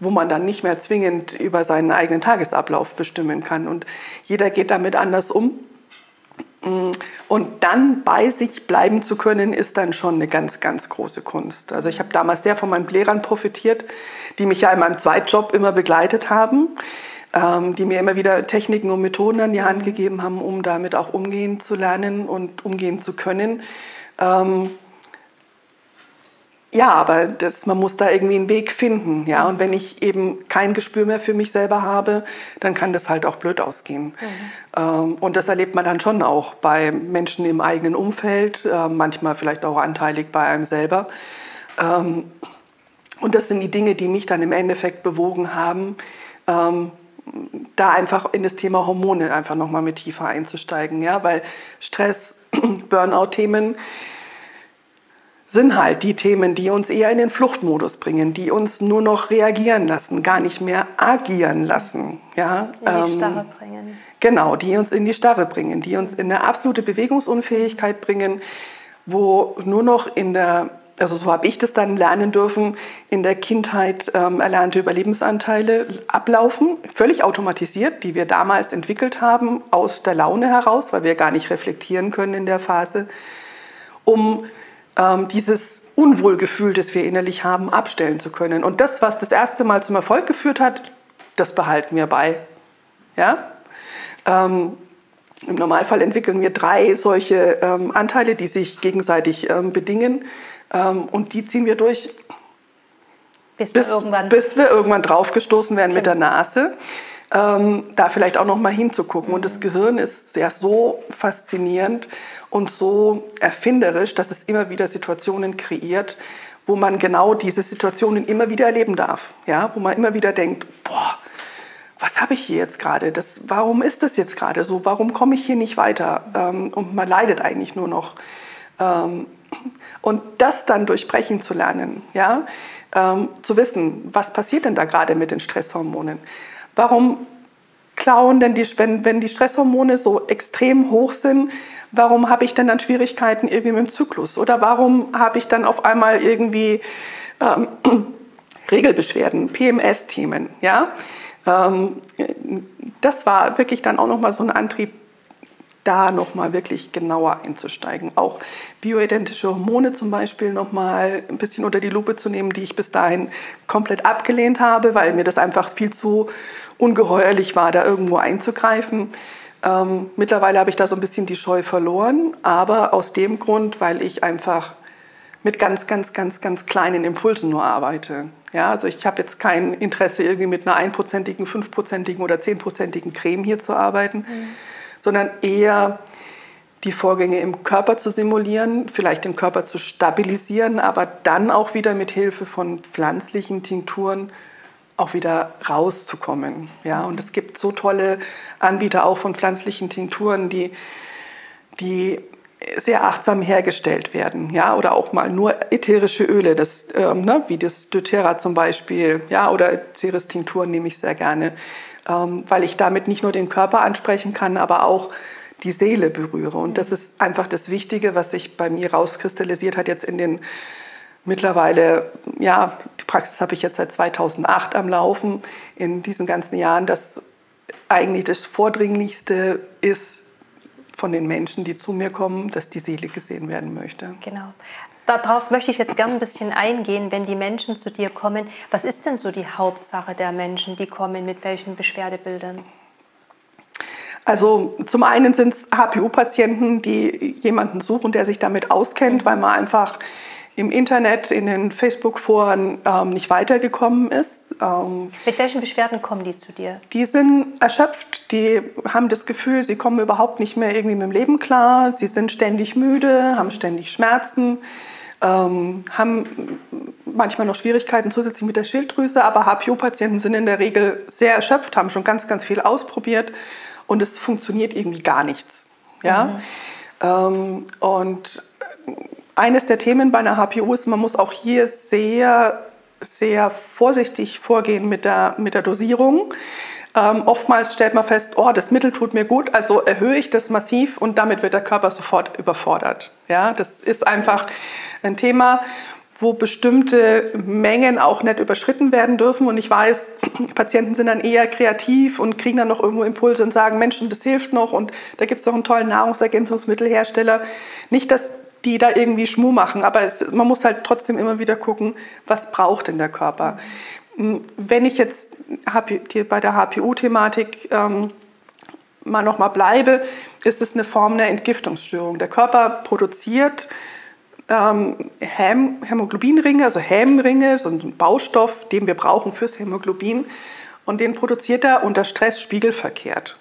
wo man dann nicht mehr zwingend über seinen eigenen Tagesablauf bestimmen kann. Und jeder geht damit anders um. Und dann bei sich bleiben zu können, ist dann schon eine ganz, ganz große Kunst. Also ich habe damals sehr von meinen Lehrern profitiert, die mich ja in meinem Zweitjob immer begleitet haben, ähm, die mir immer wieder Techniken und Methoden an die Hand gegeben haben, um damit auch umgehen zu lernen und umgehen zu können. Ähm, ja, aber das, man muss da irgendwie einen Weg finden. Ja? Und wenn ich eben kein Gespür mehr für mich selber habe, dann kann das halt auch blöd ausgehen. Mhm. Ähm, und das erlebt man dann schon auch bei Menschen im eigenen Umfeld, äh, manchmal vielleicht auch anteilig bei einem selber. Ähm, und das sind die Dinge, die mich dann im Endeffekt bewogen haben, ähm, da einfach in das Thema Hormone einfach nochmal mit tiefer einzusteigen, ja, weil Stress, Burnout-Themen sind halt die Themen, die uns eher in den Fluchtmodus bringen, die uns nur noch reagieren lassen, gar nicht mehr agieren lassen, ja. In die Starre ähm, bringen. Genau, die uns in die Starre bringen, die uns in eine absolute Bewegungsunfähigkeit bringen, wo nur noch in der also so habe ich das dann lernen dürfen, in der Kindheit ähm, erlernte Überlebensanteile ablaufen, völlig automatisiert, die wir damals entwickelt haben, aus der Laune heraus, weil wir gar nicht reflektieren können in der Phase, um ähm, dieses Unwohlgefühl, das wir innerlich haben, abstellen zu können. Und das, was das erste Mal zum Erfolg geführt hat, das behalten wir bei. Ja? Ähm, Im Normalfall entwickeln wir drei solche ähm, Anteile, die sich gegenseitig ähm, bedingen. Ähm, und die ziehen wir durch, bis, bis, wir, irgendwann bis wir irgendwann draufgestoßen werden mit der Nase. Ähm, da vielleicht auch noch mal hinzugucken. Mhm. Und das Gehirn ist ja so faszinierend und so erfinderisch, dass es immer wieder Situationen kreiert, wo man genau diese Situationen immer wieder erleben darf. Ja? Wo man immer wieder denkt, boah, was habe ich hier jetzt gerade? warum ist das jetzt gerade so? Warum komme ich hier nicht weiter? Ähm, und man leidet eigentlich nur noch. Ähm, und das dann durchbrechen zu lernen, ja? Ähm, zu wissen, was passiert denn da gerade mit den Stresshormonen? Warum klauen denn die, wenn, wenn die Stresshormone so extrem hoch sind, warum habe ich denn dann Schwierigkeiten irgendwie mit dem Zyklus? Oder warum habe ich dann auf einmal irgendwie ähm, Regelbeschwerden, PMS-Themen? Ja? Ähm, das war wirklich dann auch nochmal so ein Antrieb, da nochmal wirklich genauer einzusteigen. Auch bioidentische Hormone zum Beispiel nochmal ein bisschen unter die Lupe zu nehmen, die ich bis dahin komplett abgelehnt habe, weil mir das einfach viel zu ungeheuerlich war, da irgendwo einzugreifen. Ähm, mittlerweile habe ich da so ein bisschen die Scheu verloren, aber aus dem Grund, weil ich einfach mit ganz, ganz, ganz, ganz kleinen Impulsen nur arbeite. Ja, also ich habe jetzt kein Interesse, irgendwie mit einer einprozentigen, fünfprozentigen oder zehnprozentigen Creme hier zu arbeiten. Mhm sondern eher die Vorgänge im Körper zu simulieren, vielleicht den Körper zu stabilisieren, aber dann auch wieder mit Hilfe von pflanzlichen Tinkturen auch wieder rauszukommen. Ja, und es gibt so tolle Anbieter auch von pflanzlichen Tinkturen, die, die sehr achtsam hergestellt werden, ja, oder auch mal nur ätherische Öle, das, ähm, ne, wie das doTERRA zum Beispiel, ja, oder Ceres-Tinkturen nehme ich sehr gerne, ähm, weil ich damit nicht nur den Körper ansprechen kann, aber auch die Seele berühre. Und das ist einfach das Wichtige, was sich bei mir rauskristallisiert hat jetzt in den mittlerweile, ja, die Praxis habe ich jetzt seit 2008 am Laufen, in diesen ganzen Jahren, dass eigentlich das Vordringlichste ist von den Menschen, die zu mir kommen, dass die Seele gesehen werden möchte. Genau. Darauf möchte ich jetzt gerne ein bisschen eingehen, wenn die Menschen zu dir kommen. Was ist denn so die Hauptsache der Menschen, die kommen, mit welchen Beschwerdebildern? Also zum einen sind es HPU-Patienten, die jemanden suchen, der sich damit auskennt, weil man einfach im Internet, in den Facebook-Foren ähm, nicht weitergekommen ist. Ähm, Mit welchen Beschwerden kommen die zu dir? Die sind erschöpft, die haben das Gefühl, sie kommen überhaupt nicht mehr irgendwie mit dem Leben klar, sie sind ständig müde, haben ständig Schmerzen ähm, haben manchmal noch Schwierigkeiten zusätzlich mit der Schilddrüse, aber HPO-Patienten sind in der Regel sehr erschöpft, haben schon ganz, ganz viel ausprobiert und es funktioniert irgendwie gar nichts. Ja? Mhm. Ähm, und eines der Themen bei einer HPO ist, man muss auch hier sehr, sehr vorsichtig vorgehen mit der, mit der Dosierung. Ähm, oftmals stellt man fest, oh, das Mittel tut mir gut, also erhöhe ich das massiv und damit wird der Körper sofort überfordert. Ja, das ist einfach ein Thema, wo bestimmte Mengen auch nicht überschritten werden dürfen. Und ich weiß, Patienten sind dann eher kreativ und kriegen dann noch irgendwo Impulse und sagen, Menschen, das hilft noch und da gibt es noch einen tollen Nahrungsergänzungsmittelhersteller. Nicht, dass die da irgendwie Schmuh machen, aber es, man muss halt trotzdem immer wieder gucken, was braucht denn der Körper. Wenn ich jetzt bei der HPU-Thematik ähm, mal noch mal bleibe, ist es eine Form der Entgiftungsstörung. Der Körper produziert ähm, Häm Hämoglobinringe, also Hämringe, so ein Baustoff, den wir brauchen fürs Hämoglobin. Und den produziert er unter Stress spiegelverkehrt.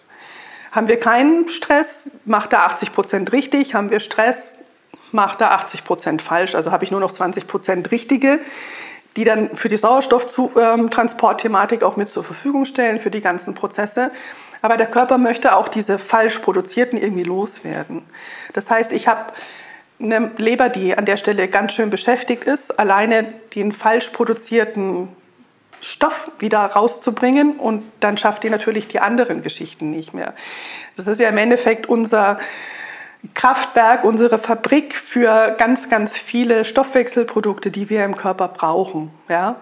Haben wir keinen Stress, macht er 80 Prozent richtig. Haben wir Stress, macht er 80 Prozent falsch. Also habe ich nur noch 20 Prozent richtige die dann für die Sauerstofftransportthematik auch mit zur Verfügung stellen, für die ganzen Prozesse. Aber der Körper möchte auch diese falsch produzierten irgendwie loswerden. Das heißt, ich habe eine Leber, die an der Stelle ganz schön beschäftigt ist, alleine den falsch produzierten Stoff wieder rauszubringen und dann schafft die natürlich die anderen Geschichten nicht mehr. Das ist ja im Endeffekt unser Kraftwerk, unsere Fabrik für ganz, ganz viele Stoffwechselprodukte, die wir im Körper brauchen. Ja?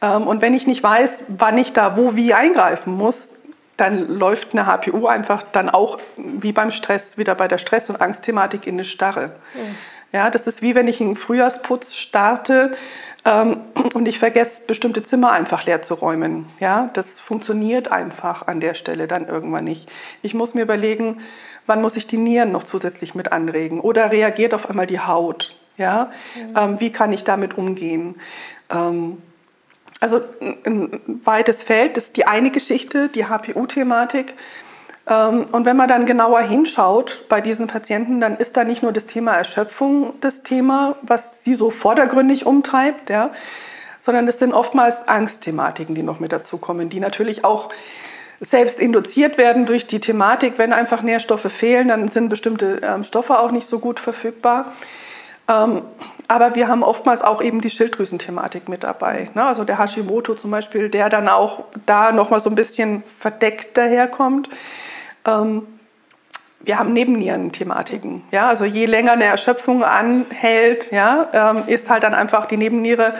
Ähm, und wenn ich nicht weiß, wann ich da wo wie eingreifen muss, dann läuft eine HPU einfach dann auch wie beim Stress, wieder bei der Stress- und Angstthematik in eine Starre. Mhm. Ja, das ist wie wenn ich einen Frühjahrsputz starte ähm, und ich vergesse, bestimmte Zimmer einfach leer zu räumen. Ja, das funktioniert einfach an der Stelle dann irgendwann nicht. Ich muss mir überlegen, wann muss ich die Nieren noch zusätzlich mit anregen oder reagiert auf einmal die Haut. Ja, mhm. ähm, wie kann ich damit umgehen? Ähm, also ein weites Feld, das ist die eine Geschichte, die HPU-Thematik. Ähm, und wenn man dann genauer hinschaut bei diesen Patienten, dann ist da nicht nur das Thema Erschöpfung das Thema, was sie so vordergründig umtreibt, ja, sondern es sind oftmals Angstthematiken, die noch mit dazukommen, die natürlich auch selbst induziert werden durch die Thematik. Wenn einfach Nährstoffe fehlen, dann sind bestimmte ähm, Stoffe auch nicht so gut verfügbar. Ähm, aber wir haben oftmals auch eben die Schilddrüsenthematik mit dabei. Ne? Also der Hashimoto zum Beispiel, der dann auch da nochmal so ein bisschen verdeckt daherkommt. Ähm, wir haben Nebennierenthematiken. Ja? Also je länger eine Erschöpfung anhält, ja, ähm, ist halt dann einfach die Nebenniere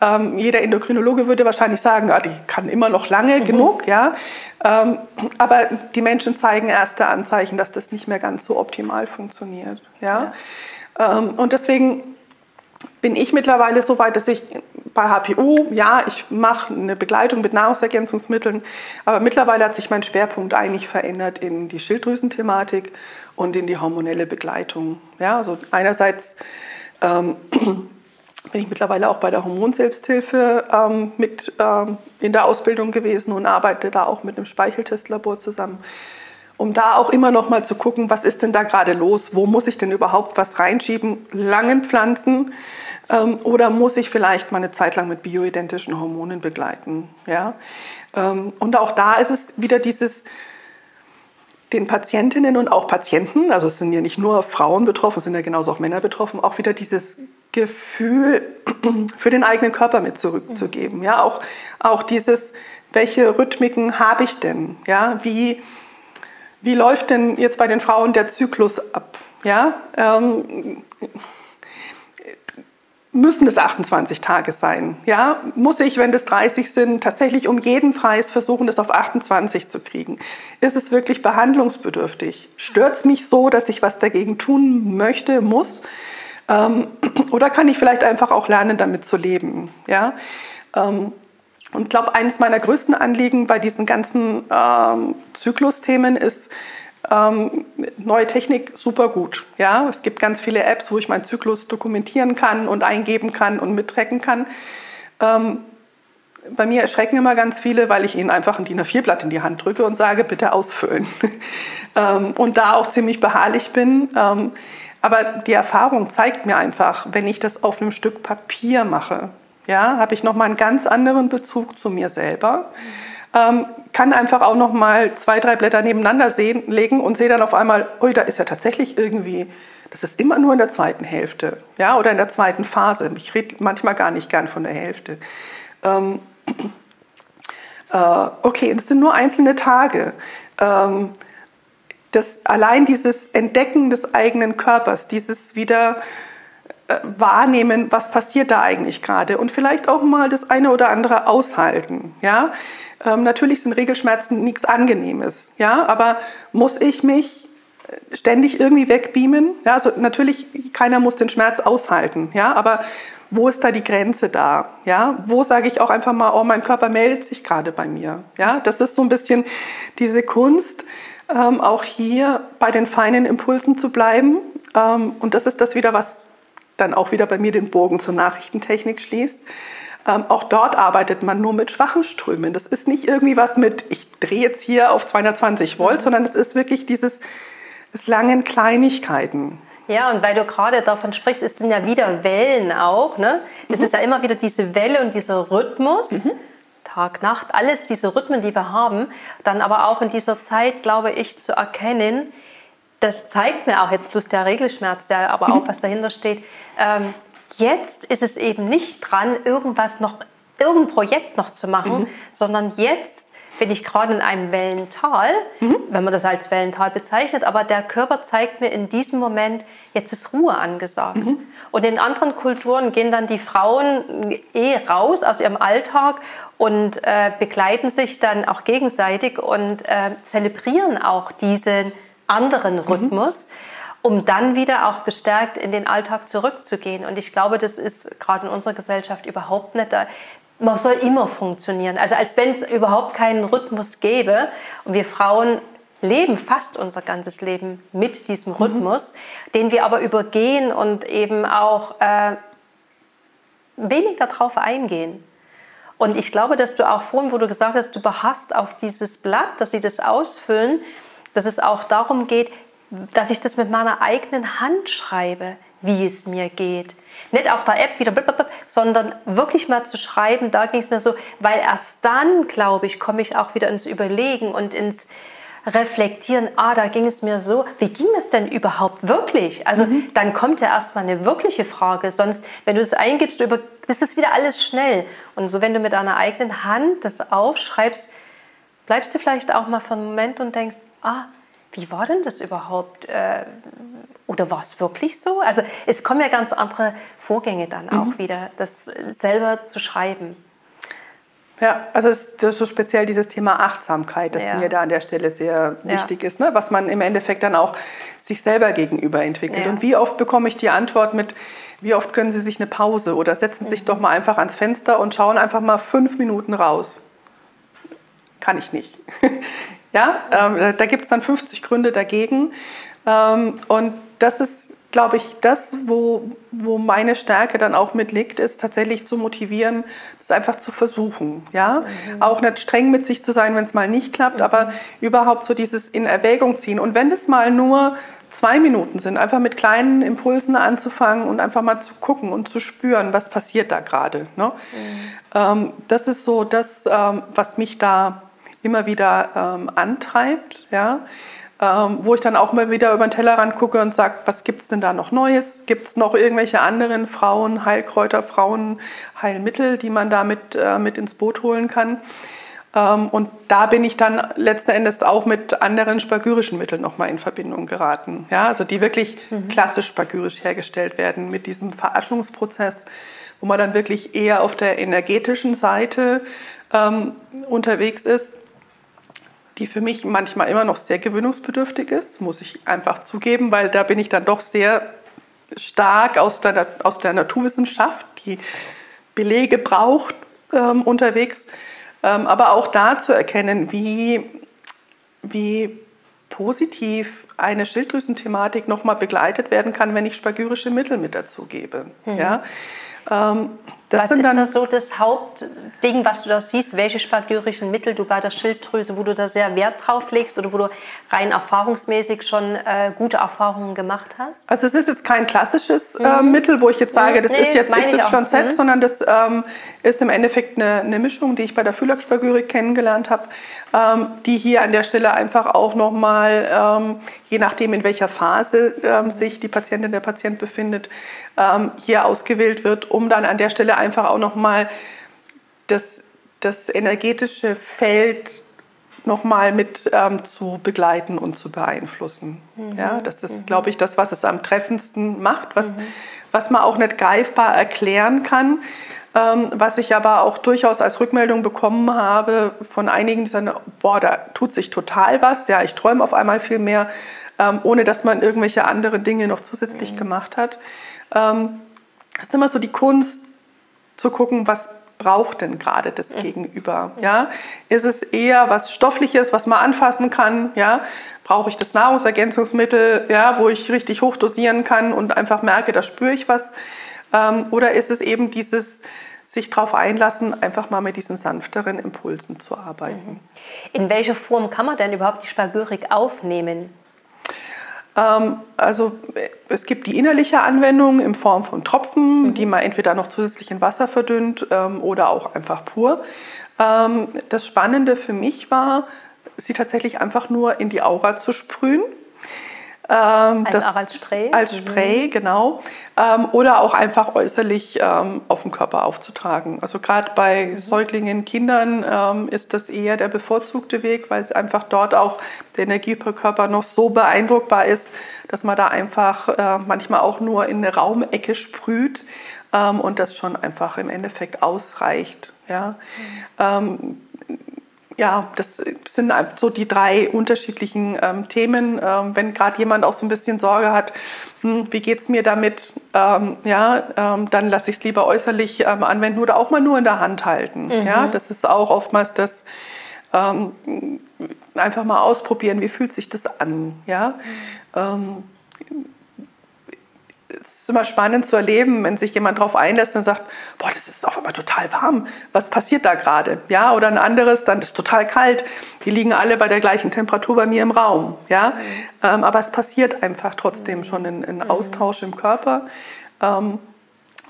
ähm, jeder Endokrinologe würde wahrscheinlich sagen, ah, die kann immer noch lange mhm. genug, ja. Ähm, aber die Menschen zeigen erste Anzeichen, dass das nicht mehr ganz so optimal funktioniert, ja. ja. Ähm, und deswegen bin ich mittlerweile so weit, dass ich bei HPU, ja, ich mache eine Begleitung mit Nahrungsergänzungsmitteln, aber mittlerweile hat sich mein Schwerpunkt eigentlich verändert in die Schilddrüsenthematik und in die hormonelle Begleitung. Ja, also einerseits ähm, bin ich mittlerweile auch bei der Hormonselbsthilfe ähm, mit ähm, in der Ausbildung gewesen und arbeite da auch mit einem Speicheltestlabor zusammen um da auch immer noch mal zu gucken, was ist denn da gerade los, wo muss ich denn überhaupt was reinschieben, langen Pflanzen ähm, oder muss ich vielleicht mal eine Zeit lang mit bioidentischen Hormonen begleiten. Ja? Ähm, und auch da ist es wieder dieses, den Patientinnen und auch Patienten, also es sind ja nicht nur Frauen betroffen, es sind ja genauso auch Männer betroffen, auch wieder dieses Gefühl für den eigenen Körper mit zurückzugeben. Ja? Auch, auch dieses, welche Rhythmiken habe ich denn? Ja? Wie, wie läuft denn jetzt bei den Frauen der Zyklus ab? Ja? Ähm, müssen es 28 Tage sein? Ja? Muss ich, wenn das 30 sind, tatsächlich um jeden Preis versuchen, das auf 28 zu kriegen? Ist es wirklich behandlungsbedürftig? Stört es mich so, dass ich was dagegen tun möchte, muss? Ähm, oder kann ich vielleicht einfach auch lernen, damit zu leben? Ja? Ähm, und ich glaube, eines meiner größten Anliegen bei diesen ganzen ähm, Zyklusthemen ist, ähm, neue Technik super gut. Ja? Es gibt ganz viele Apps, wo ich meinen Zyklus dokumentieren kann und eingeben kann und mittracken kann. Ähm, bei mir erschrecken immer ganz viele, weil ich ihnen einfach ein DIN A4-Blatt in die Hand drücke und sage, bitte ausfüllen. ähm, und da auch ziemlich beharrlich bin. Aber die Erfahrung zeigt mir einfach, wenn ich das auf einem Stück Papier mache, ja, habe ich nochmal einen ganz anderen Bezug zu mir selber. Ähm, kann einfach auch noch mal zwei, drei Blätter nebeneinander sehen, legen und sehe dann auf einmal, ui, da ist ja tatsächlich irgendwie, das ist immer nur in der zweiten Hälfte ja, oder in der zweiten Phase. Ich rede manchmal gar nicht gern von der Hälfte. Ähm, äh, okay, das sind nur einzelne Tage. Ähm, das, allein dieses Entdecken des eigenen Körpers, dieses wieder äh, wahrnehmen, was passiert da eigentlich gerade und vielleicht auch mal das eine oder andere aushalten. Ja? Ähm, natürlich sind Regelschmerzen nichts Angenehmes, ja? aber muss ich mich ständig irgendwie wegbeamen? Ja, also natürlich, keiner muss den Schmerz aushalten, ja? aber wo ist da die Grenze da? Ja? Wo sage ich auch einfach mal, oh, mein Körper meldet sich gerade bei mir? Ja? Das ist so ein bisschen diese Kunst, ähm, auch hier bei den feinen Impulsen zu bleiben. Ähm, und das ist das wieder, was dann auch wieder bei mir den Bogen zur Nachrichtentechnik schließt. Ähm, auch dort arbeitet man nur mit schwachen Strömen. Das ist nicht irgendwie was mit, ich drehe jetzt hier auf 220 Volt, mhm. sondern es ist wirklich dieses es langen Kleinigkeiten. Ja, und weil du gerade davon sprichst, es sind ja wieder Wellen auch. Ne? Mhm. Es ist ja immer wieder diese Welle und dieser Rhythmus. Mhm. Tag, Nacht, alles diese Rhythmen, die wir haben. Dann aber auch in dieser Zeit, glaube ich, zu erkennen, das zeigt mir auch jetzt plus der Regelschmerz, der aber auch mhm. was dahinter steht. Ähm, jetzt ist es eben nicht dran, irgendwas noch, irgendein Projekt noch zu machen, mhm. sondern jetzt bin ich gerade in einem Wellental, mhm. wenn man das als Wellental bezeichnet, aber der Körper zeigt mir in diesem Moment, jetzt ist Ruhe angesagt. Mhm. Und in anderen Kulturen gehen dann die Frauen eh raus aus ihrem Alltag und äh, begleiten sich dann auch gegenseitig und äh, zelebrieren auch diesen anderen mhm. Rhythmus. Mhm um dann wieder auch gestärkt in den Alltag zurückzugehen. Und ich glaube, das ist gerade in unserer Gesellschaft überhaupt nicht da man soll immer funktionieren. Also als wenn es überhaupt keinen Rhythmus gäbe. Und wir Frauen leben fast unser ganzes Leben mit diesem mhm. Rhythmus, mhm. den wir aber übergehen und eben auch äh, wenig darauf eingehen. Und ich glaube, dass du auch vorhin, wo du gesagt hast, du beharrst auf dieses Blatt, dass sie das ausfüllen, dass es auch darum geht, dass ich das mit meiner eigenen Hand schreibe, wie es mir geht. Nicht auf der App wieder, sondern wirklich mal zu schreiben, da ging es mir so, weil erst dann, glaube ich, komme ich auch wieder ins Überlegen und ins Reflektieren, ah, da ging es mir so, wie ging es denn überhaupt wirklich? Also mhm. dann kommt ja erstmal eine wirkliche Frage, sonst, wenn du es eingibst, über, das ist wieder alles schnell. Und so, wenn du mit deiner eigenen Hand das aufschreibst, bleibst du vielleicht auch mal für einen Moment und denkst, ah, wie war denn das überhaupt? Äh, oder war es wirklich so? Also es kommen ja ganz andere Vorgänge dann mhm. auch wieder, das selber zu schreiben. Ja, also es ist so speziell dieses Thema Achtsamkeit, das ja. mir da an der Stelle sehr ja. wichtig ist, ne? was man im Endeffekt dann auch sich selber gegenüber entwickelt. Ja. Und wie oft bekomme ich die Antwort mit, wie oft können Sie sich eine Pause oder setzen Sie sich mhm. doch mal einfach ans Fenster und schauen einfach mal fünf Minuten raus. Kann ich nicht. Ja, ähm, da gibt es dann 50 Gründe dagegen. Ähm, und das ist, glaube ich, das, wo, wo meine Stärke dann auch mit liegt, ist tatsächlich zu motivieren, das einfach zu versuchen. Ja? Mhm. Auch nicht streng mit sich zu sein, wenn es mal nicht klappt, mhm. aber überhaupt so dieses in Erwägung ziehen. Und wenn das mal nur zwei Minuten sind, einfach mit kleinen Impulsen anzufangen und einfach mal zu gucken und zu spüren, was passiert da gerade. Ne? Mhm. Ähm, das ist so das, ähm, was mich da immer wieder ähm, antreibt, ja? Ähm, wo ich dann auch mal wieder über den Tellerrand gucke und sage, was gibt es denn da noch Neues? Gibt es noch irgendwelche anderen Frauen, Heilkräuter, Frauenheilmittel, die man da mit, äh, mit ins Boot holen kann? Ähm, und da bin ich dann letzten Endes auch mit anderen spagyrischen Mitteln nochmal in Verbindung geraten. Ja, also die wirklich mhm. klassisch spagyrisch hergestellt werden mit diesem Veraschungsprozess, wo man dann wirklich eher auf der energetischen Seite ähm, unterwegs ist die für mich manchmal immer noch sehr gewöhnungsbedürftig ist, muss ich einfach zugeben, weil da bin ich dann doch sehr stark aus der, aus der Naturwissenschaft, die Belege braucht, ähm, unterwegs. Ähm, aber auch da zu erkennen, wie, wie positiv eine Schilddrüsenthematik nochmal begleitet werden kann, wenn ich spagyrische Mittel mit dazu gebe. Mhm. Ja? Ähm, das was ist das so das Hauptding, was du da siehst, welche spagyrischen Mittel du bei der Schilddrüse, wo du da sehr Wert drauf legst oder wo du rein erfahrungsmäßig schon äh, gute Erfahrungen gemacht hast? Also es ist jetzt kein klassisches äh, mhm. Mittel, wo ich jetzt sage, das nee, ist jetzt XYZ, mhm. sondern das ähm, ist im Endeffekt eine, eine, Mischung, die ich bei der Phylaxspagyrik kennengelernt habe, ähm, die hier an der Stelle einfach auch nochmal, ähm, je nachdem in welcher Phase ähm, sich die Patientin, der Patient befindet, ähm, hier ausgewählt wird, um dann an der Stelle einfach auch nochmal das, das energetische Feld nochmal mit ähm, zu begleiten und zu beeinflussen. Mhm. Ja, das ist, mhm. glaube ich, das, was es am treffendsten macht, was, mhm. was man auch nicht greifbar erklären kann. Ähm, was ich aber auch durchaus als Rückmeldung bekommen habe von einigen, die sagen, boah, da tut sich total was, ja, ich träume auf einmal viel mehr, ähm, ohne dass man irgendwelche andere Dinge noch zusätzlich mhm. gemacht hat. Ähm, es ist immer so die Kunst, zu gucken, was braucht denn gerade das. Gegenüber? Ja? Ist es eher was Stoffliches, was man anfassen kann? Ja? Brauche ich das Nahrungsergänzungsmittel, ja, wo ich richtig hoch dosieren kann und einfach merke, da spüre ich was? Ähm, oder ist es eben dieses sich darauf einlassen, einfach mal mit diesen sanfteren Impulsen zu arbeiten? Mhm. In welcher Form kann man denn überhaupt die Spagyrik aufnehmen? Ähm, also es gibt die innerliche Anwendung in Form von Tropfen, mhm. die man entweder noch zusätzlich in Wasser verdünnt ähm, oder auch einfach pur. Ähm, das Spannende für mich war, sie tatsächlich einfach nur in die Aura zu sprühen. Ähm, also auch als Spray? Als mhm. Spray, mhm. genau. Ähm, oder auch einfach äußerlich ähm, auf dem Körper aufzutragen. Also gerade bei mhm. Säuglingen, Kindern ähm, ist das eher der bevorzugte Weg, weil es einfach dort auch der Energiekörper noch so beeindruckbar ist, dass man da einfach äh, manchmal auch nur in eine Raumecke sprüht ähm, und das schon einfach im Endeffekt ausreicht. Ja. Mhm ja, das sind so die drei unterschiedlichen ähm, Themen. Ähm, wenn gerade jemand auch so ein bisschen Sorge hat, hm, wie geht es mir damit, ähm, ja, ähm, dann lasse ich es lieber äußerlich ähm, anwenden oder auch mal nur in der Hand halten. Mhm. Ja, das ist auch oftmals das, ähm, einfach mal ausprobieren, wie fühlt sich das an. Ja. Mhm es ist immer spannend zu erleben, wenn sich jemand darauf einlässt und sagt, boah, das ist auf einmal total warm. Was passiert da gerade? Ja, oder ein anderes, dann ist total kalt. Die liegen alle bei der gleichen Temperatur bei mir im Raum. Ja, ähm, aber es passiert einfach trotzdem schon ein, ein mhm. Austausch im Körper. Ähm,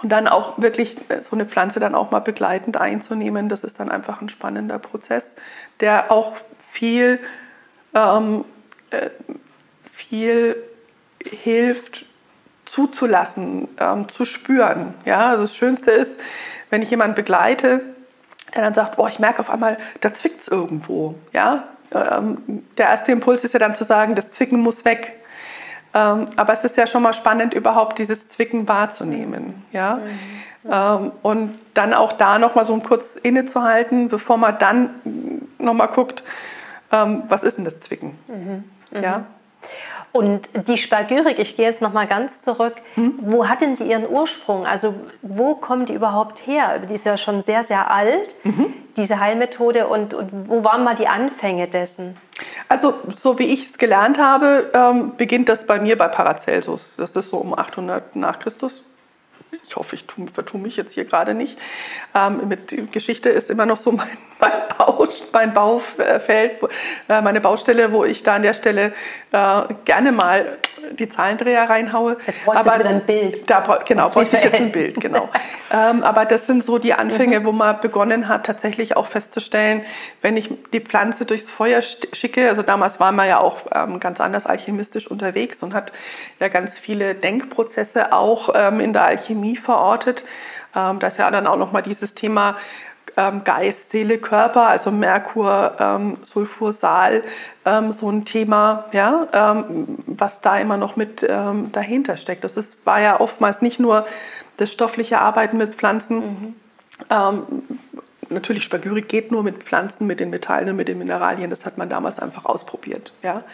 und dann auch wirklich so eine Pflanze dann auch mal begleitend einzunehmen, das ist dann einfach ein spannender Prozess, der auch viel, ähm, äh, viel hilft, zuzulassen, ähm, zu spüren. Ja, also das Schönste ist, wenn ich jemanden begleite, der dann sagt, boah, ich merke auf einmal, da zwickt es irgendwo. Ja, ähm, der erste Impuls ist ja dann zu sagen, das Zwicken muss weg. Ähm, aber es ist ja schon mal spannend, überhaupt dieses Zwicken wahrzunehmen. Ja? Mhm. Ähm, und dann auch da noch mal so kurz innezuhalten, bevor man dann noch mal guckt, ähm, was ist denn das Zwicken? Mhm. Mhm. Ja? Und die Spargyrik, ich gehe jetzt noch mal ganz zurück, hm? wo hat denn die ihren Ursprung? Also wo kommt die überhaupt her? Die ist ja schon sehr, sehr alt, mhm. diese Heilmethode. Und, und, wo waren mal die Anfänge dessen? Also so wie ich es gelernt habe, ähm, beginnt das bei mir bei Paracelsus. Das ist so um 800 nach Christus ich hoffe, ich vertue mich jetzt hier gerade nicht. Ähm, mit Geschichte ist immer noch so mein, mein, Bau, mein Baufeld, äh, meine Baustelle, wo ich da an der Stelle äh, gerne mal die Zahlendreher reinhaue. Jetzt bräuchte aber, wieder ein Bild. Da, genau, bräuchte ich jetzt ein Bild, genau. ähm, aber das sind so die Anfänge, mhm. wo man begonnen hat, tatsächlich auch festzustellen, wenn ich die Pflanze durchs Feuer schicke, also damals war man ja auch ähm, ganz anders alchemistisch unterwegs und hat ja ganz viele Denkprozesse auch ähm, in der Alchemie verortet. Ähm, da ist ja dann auch nochmal dieses Thema ähm, Geist, Seele, Körper, also Merkur, ähm, Sulfur, Sal, ähm, so ein Thema, ja, ähm, was da immer noch mit ähm, dahinter steckt. Das ist, war ja oftmals nicht nur das stoffliche Arbeiten mit Pflanzen. Mhm. Ähm, natürlich, Spagyrik geht nur mit Pflanzen, mit den Metallen und mit den Mineralien. Das hat man damals einfach ausprobiert. Ja.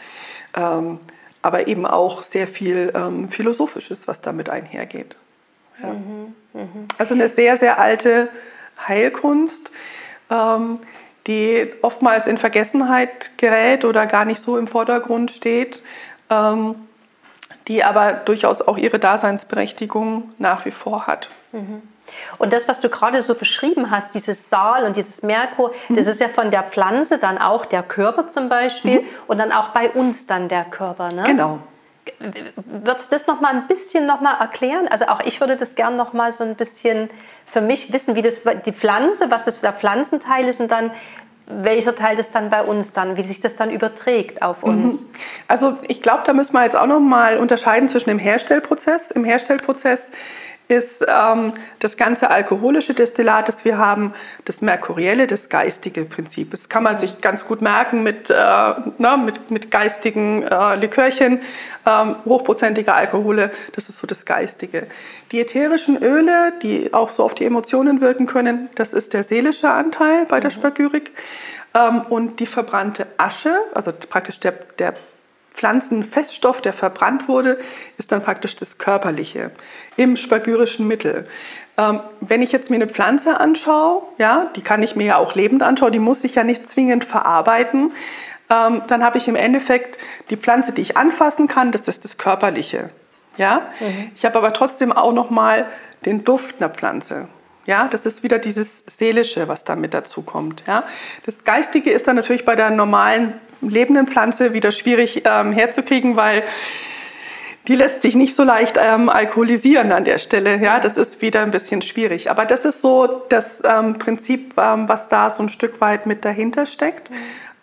aber eben auch sehr viel Philosophisches, was damit einhergeht. Ja. Mhm. Mhm. Also eine sehr, sehr alte Heilkunst, ähm, die oftmals in Vergessenheit gerät oder gar nicht so im Vordergrund steht, ähm, die aber durchaus auch ihre Daseinsberechtigung nach wie vor hat. Mhm. Und das, was du gerade so beschrieben hast, dieses Saal und dieses Merkur, mhm. das ist ja von der Pflanze dann auch der Körper zum Beispiel mhm. und dann auch bei uns dann der Körper. Ne? Genau, Würdest du das noch mal ein bisschen noch mal erklären? Also auch ich würde das gerne noch mal so ein bisschen für mich wissen, wie das die Pflanze, was das der Pflanzenteil ist und dann welcher Teil das dann bei uns dann, wie sich das dann überträgt auf mhm. uns. Also ich glaube, da müssen wir jetzt auch noch mal unterscheiden zwischen dem Herstellprozess. Im Herstellprozess ist ähm, das ganze alkoholische Destillat, das wir haben, das merkurielle, das geistige Prinzip. Das kann man sich ganz gut merken mit, äh, na, mit, mit geistigen äh, Likörchen, ähm, hochprozentige Alkohole, das ist so das Geistige. Die ätherischen Öle, die auch so auf die Emotionen wirken können, das ist der seelische Anteil bei der mhm. Spagyrik. Ähm, und die verbrannte Asche, also praktisch der, der Pflanzenfeststoff, der verbrannt wurde, ist dann praktisch das Körperliche im spagyrischen Mittel. Ähm, wenn ich jetzt mir eine Pflanze anschaue, ja, die kann ich mir ja auch lebend anschauen, die muss ich ja nicht zwingend verarbeiten, ähm, dann habe ich im Endeffekt die Pflanze, die ich anfassen kann, das ist das Körperliche. Ja? Mhm. Ich habe aber trotzdem auch noch mal den Duft einer Pflanze. Ja, das ist wieder dieses Seelische, was da mit dazu kommt. Ja. Das Geistige ist dann natürlich bei der normalen lebenden Pflanze wieder schwierig ähm, herzukriegen, weil die lässt sich nicht so leicht ähm, alkoholisieren an der Stelle. Ja, das ist wieder ein bisschen schwierig. Aber das ist so das ähm, Prinzip, ähm, was da so ein Stück weit mit dahinter steckt.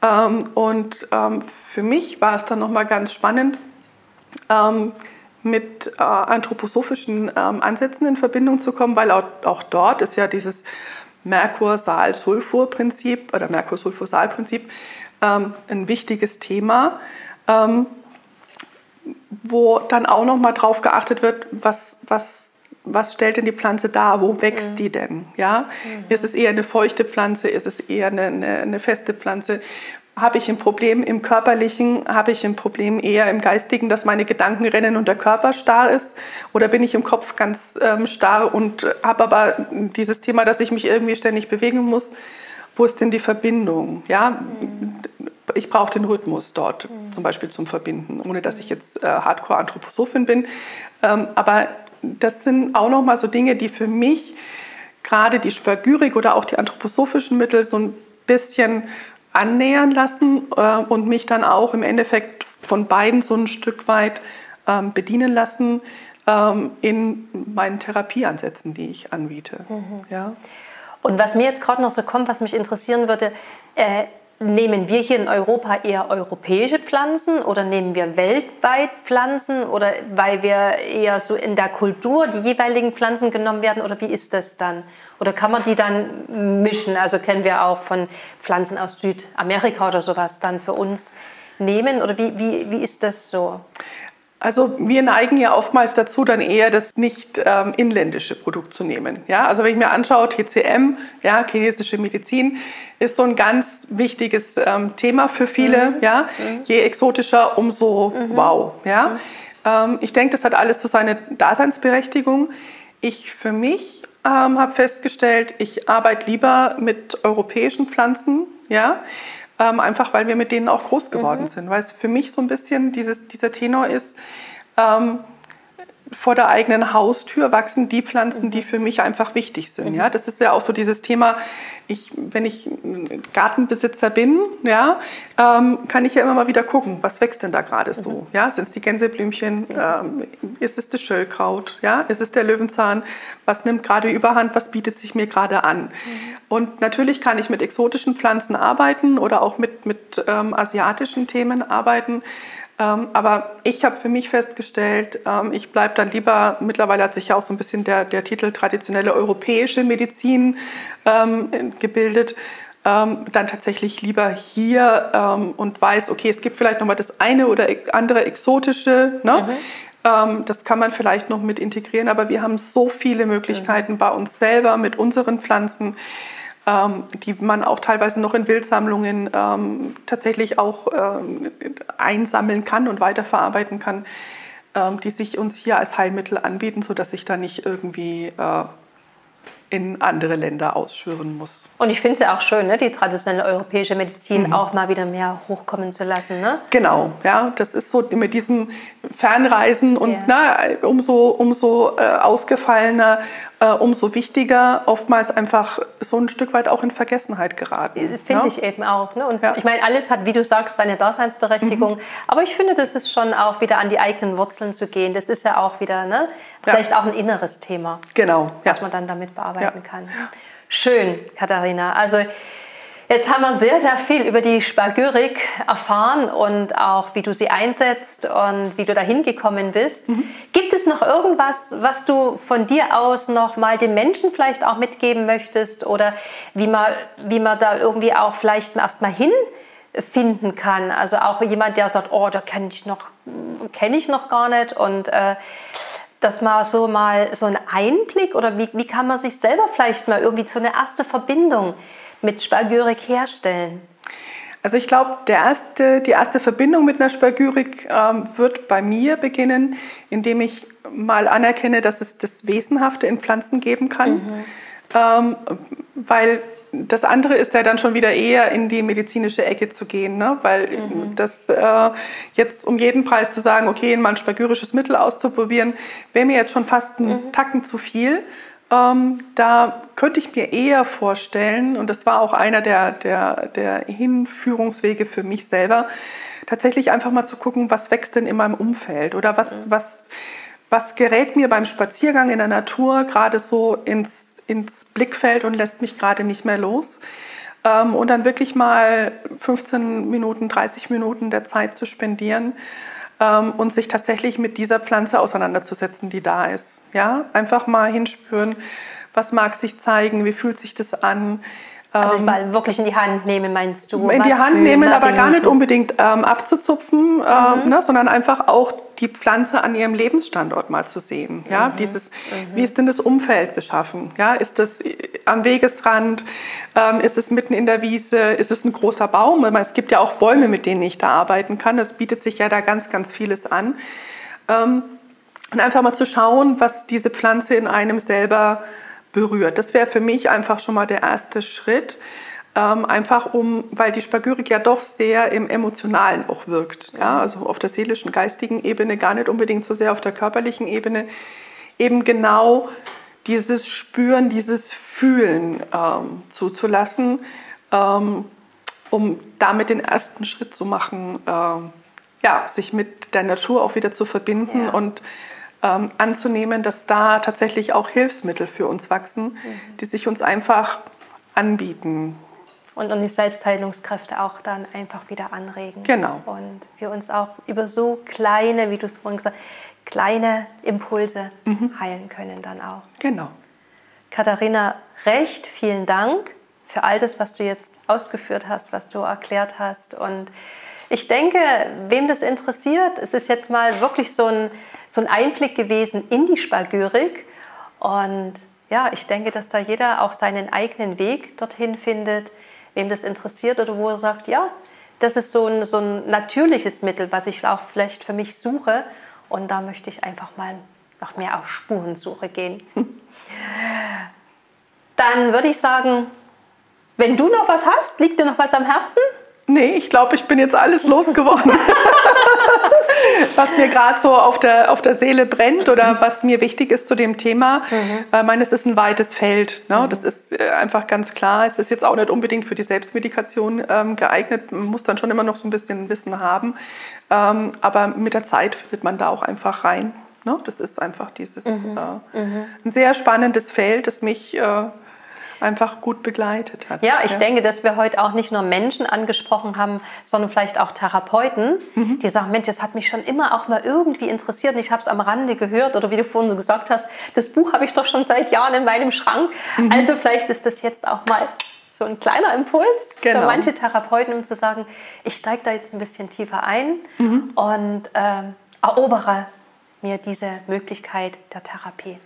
Mhm. und ähm, für mich war es dann nochmal ganz spannend, ähm, mit äh, anthroposophischen ähm, Ansätzen in Verbindung zu kommen, weil auch, auch dort ist ja dieses Merkur-Sal-Sulfur-Prinzip oder Merkur-Sulfur-Sal-Prinzip ein wichtiges Thema wo dann auch noch mal drauf geachtet wird, was, was, was stellt denn die Pflanze dar, wo wächst mhm. die denn? Ja? Mhm. Ist es eher eine feuchte Pflanze, ist es eher eine, eine, eine feste Pflanze? Habe ich ein Problem im körperlichen, habe ich ein Problem eher im geistigen, dass meine Gedanken rennen und der Körper starr ist? Oder bin ich im Kopf ganz ähm, starr und habe aber dieses Thema, dass ich mich irgendwie ständig bewegen muss? Wo ist denn die Verbindung? Ja? Mhm ich brauche den Rhythmus dort mhm. zum Beispiel zum Verbinden, ohne dass ich jetzt äh, Hardcore-Anthroposophin bin. Ähm, aber das sind auch nochmal so Dinge, die für mich gerade die Spagyrik oder auch die anthroposophischen Mittel so ein bisschen annähern lassen äh, und mich dann auch im Endeffekt von beiden so ein Stück weit ähm, bedienen lassen ähm, in meinen Therapieansätzen, die ich anbiete. Mhm. Ja. Und was mir jetzt gerade noch so kommt, was mich interessieren würde, äh, Nehmen wir hier in Europa eher europäische Pflanzen oder nehmen wir weltweit Pflanzen oder weil wir eher so in der Kultur die jeweiligen Pflanzen genommen werden oder wie ist das dann? Oder kann man die dann mischen? Also kennen wir auch von Pflanzen aus Südamerika oder sowas dann für uns nehmen oder wie, wie, wie ist das so? Also wir neigen ja oftmals dazu, dann eher das nicht ähm, inländische Produkt zu nehmen. Ja? Also wenn ich mir anschaue, TCM, ja, chinesische Medizin, ist so ein ganz wichtiges ähm, Thema für viele. Mhm. Ja? Mhm. Je exotischer, umso mhm. wow. Ja? Mhm. Ähm, ich denke, das hat alles so seine Daseinsberechtigung. Ich für mich ähm, habe festgestellt, ich arbeite lieber mit europäischen Pflanzen. Ja? Ähm, einfach weil wir mit denen auch groß geworden mhm. sind. Weil es für mich so ein bisschen dieses, dieser Tenor ist, ähm, vor der eigenen Haustür wachsen die Pflanzen, die mhm. für mich einfach wichtig sind. Mhm. Ja, das ist ja auch so dieses Thema. Ich, wenn ich Gartenbesitzer bin, ja, ähm, kann ich ja immer mal wieder gucken, was wächst denn da gerade so? Mhm. Ja, sind es die Gänseblümchen? Ähm, ist es das Schöllkraut? Ja, ist es der Löwenzahn? Was nimmt gerade Überhand? Was bietet sich mir gerade an? Und natürlich kann ich mit exotischen Pflanzen arbeiten oder auch mit, mit ähm, asiatischen Themen arbeiten. Ähm, aber ich habe für mich festgestellt, ähm, ich bleibe dann lieber, mittlerweile hat sich ja auch so ein bisschen der, der Titel traditionelle europäische Medizin ähm, gebildet, ähm, dann tatsächlich lieber hier ähm, und weiß, okay, es gibt vielleicht nochmal das eine oder andere exotische. Ne? Mhm. Ähm, das kann man vielleicht noch mit integrieren, aber wir haben so viele Möglichkeiten mhm. bei uns selber mit unseren Pflanzen ähm, die man auch teilweise noch in Wildsammlungen ähm, tatsächlich auch ähm, einsammeln kann und weiterverarbeiten kann, ähm, die sich uns hier als Heilmittel anbieten, sodass ich da nicht irgendwie äh, in andere Länder ausschwören muss. Und ich finde es ja auch schön, ne, die traditionelle europäische Medizin mhm. auch mal wieder mehr hochkommen zu lassen. Ne? Genau, ja, das ist so mit diesem Fernreisen und ja. ne, umso, umso äh, ausgefallener, äh, umso wichtiger, oftmals einfach so ein Stück weit auch in Vergessenheit geraten. Äh, finde ja? ich eben auch. Ne? Und ja. ich meine, alles hat, wie du sagst, seine Daseinsberechtigung. Mhm. Aber ich finde, das ist schon auch wieder an die eigenen Wurzeln zu gehen. Das ist ja auch wieder ne, vielleicht auch ein inneres Thema, genau. was man dann damit bearbeiten kann. Schön, Katharina. Also Jetzt haben wir sehr, sehr viel über die Spagyrik erfahren und auch, wie du sie einsetzt und wie du dahin gekommen bist. Mhm. Gibt es noch irgendwas, was du von dir aus noch mal den Menschen vielleicht auch mitgeben möchtest oder wie man, wie man da irgendwie auch vielleicht erst mal hinfinden kann? Also auch jemand, der sagt, oh, da kenne ich noch, kenne ich noch gar nicht und äh, dass man so mal so einen Einblick oder wie, wie kann man sich selber vielleicht mal irgendwie so eine erste Verbindung mit Spagyrik herstellen? Also ich glaube, erste, die erste Verbindung mit einer Spagyrik ähm, wird bei mir beginnen, indem ich mal anerkenne, dass es das Wesenhafte in Pflanzen geben kann. Mhm. Ähm, weil das andere ist ja dann schon wieder eher in die medizinische Ecke zu gehen, ne? weil mhm. das äh, jetzt um jeden Preis zu sagen, okay, mal ein spagyrisches Mittel auszuprobieren, wäre mir jetzt schon fast ein mhm. Tacken zu viel. Ähm, da könnte ich mir eher vorstellen, und das war auch einer der, der, der Hinführungswege für mich selber, tatsächlich einfach mal zu gucken, was wächst denn in meinem Umfeld oder was, was, was gerät mir beim Spaziergang in der Natur gerade so ins, ins Blickfeld und lässt mich gerade nicht mehr los. Ähm, und dann wirklich mal 15 Minuten, 30 Minuten der Zeit zu spendieren ähm, und sich tatsächlich mit dieser Pflanze auseinanderzusetzen, die da ist. Ja? Einfach mal hinspüren, was mag sich zeigen, wie fühlt sich das an. Also ich ähm, mal wirklich in die Hand nehmen, meinst du? In die Hand nehmen, aber gar nicht unbedingt ähm, abzuzupfen, äh, mhm. ne, sondern einfach auch die Pflanze an ihrem Lebensstandort mal zu sehen. Ja? Mhm. Dieses, mhm. Wie ist denn das Umfeld beschaffen? Ja? Ist das äh, am Wegesrand? Ähm, ist es mitten in der Wiese? Ist es ein großer Baum? Es gibt ja auch Bäume, mit denen ich da arbeiten kann. Das bietet sich ja da ganz, ganz vieles an. Ähm, und einfach mal zu schauen, was diese Pflanze in einem selber berührt. Das wäre für mich einfach schon mal der erste Schritt. Ähm, einfach um, weil die Spagyrik ja doch sehr im Emotionalen auch wirkt. Ja? Also auf der seelischen, geistigen Ebene, gar nicht unbedingt so sehr auf der körperlichen Ebene. Eben genau dieses Spüren, dieses Fühlen ähm, zuzulassen, ähm, um damit den ersten Schritt zu machen, ähm, ja, sich mit der Natur auch wieder zu verbinden ja. und ähm, anzunehmen, dass da tatsächlich auch Hilfsmittel für uns wachsen, mhm. die sich uns einfach anbieten. Und, und die Selbstheilungskräfte auch dann einfach wieder anregen. Genau. Und wir uns auch über so kleine, wie du es vorhin gesagt hast, kleine Impulse mhm. heilen können dann auch. Genau. Katharina, recht vielen Dank für all das, was du jetzt ausgeführt hast, was du erklärt hast. Und ich denke, wem das interessiert, es ist jetzt mal wirklich so ein so ein Einblick gewesen in die Spagyrik. Und ja, ich denke, dass da jeder auch seinen eigenen Weg dorthin findet, wem das interessiert oder wo er sagt, ja, das ist so ein, so ein natürliches Mittel, was ich auch vielleicht für mich suche. Und da möchte ich einfach mal noch mehr auf Spurensuche gehen. Dann würde ich sagen, wenn du noch was hast, liegt dir noch was am Herzen? Nee, ich glaube, ich bin jetzt alles losgeworden. was mir gerade so auf der, auf der Seele brennt oder was mir wichtig ist zu dem Thema. Mhm. Ich meine, es ist ein weites Feld. Ne? Mhm. Das ist äh, einfach ganz klar. Es ist jetzt auch nicht unbedingt für die Selbstmedikation ähm, geeignet. Man muss dann schon immer noch so ein bisschen Wissen haben. Ähm, aber mit der Zeit findet man da auch einfach rein. Ne? Das ist einfach dieses mhm. Äh, mhm. ein sehr spannendes Feld, das mich äh, einfach gut begleitet hat. Ja, ich ja. denke, dass wir heute auch nicht nur Menschen angesprochen haben, sondern vielleicht auch Therapeuten, mhm. die sagen, Mensch, das hat mich schon immer auch mal irgendwie interessiert und ich habe es am Rande gehört oder wie du vorhin so gesagt hast, das Buch habe ich doch schon seit Jahren in meinem Schrank. Mhm. Also vielleicht ist das jetzt auch mal so ein kleiner Impuls genau. für manche Therapeuten, um zu sagen, ich steige da jetzt ein bisschen tiefer ein mhm. und äh, erobere mir diese Möglichkeit der Therapie.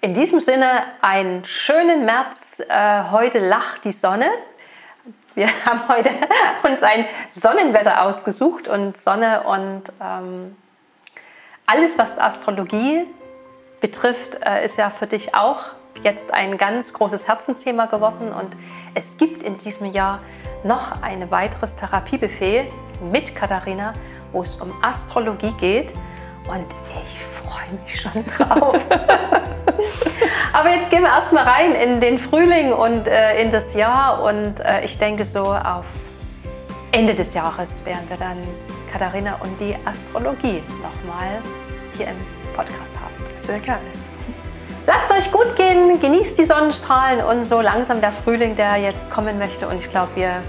In diesem Sinne einen schönen März. Äh, heute lacht die Sonne. Wir haben heute uns ein Sonnenwetter ausgesucht und Sonne und ähm, alles, was Astrologie betrifft, äh, ist ja für dich auch jetzt ein ganz großes Herzensthema geworden. Und es gibt in diesem Jahr noch ein weiteres Therapiebuffet mit Katharina, wo es um Astrologie geht. Und ich freue mich schon drauf. Aber jetzt gehen wir erstmal rein in den Frühling und äh, in das Jahr. Und äh, ich denke, so auf Ende des Jahres werden wir dann Katharina und die Astrologie nochmal hier im Podcast haben. Sehr gerne. Lasst euch gut gehen, genießt die Sonnenstrahlen und so langsam der Frühling, der jetzt kommen möchte. Und ich glaube, wir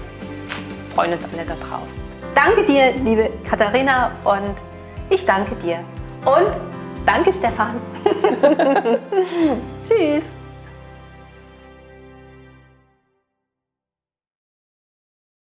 freuen uns alle darauf. Danke dir, liebe Katharina, und ich danke dir. Und danke, Stefan. Tschüss.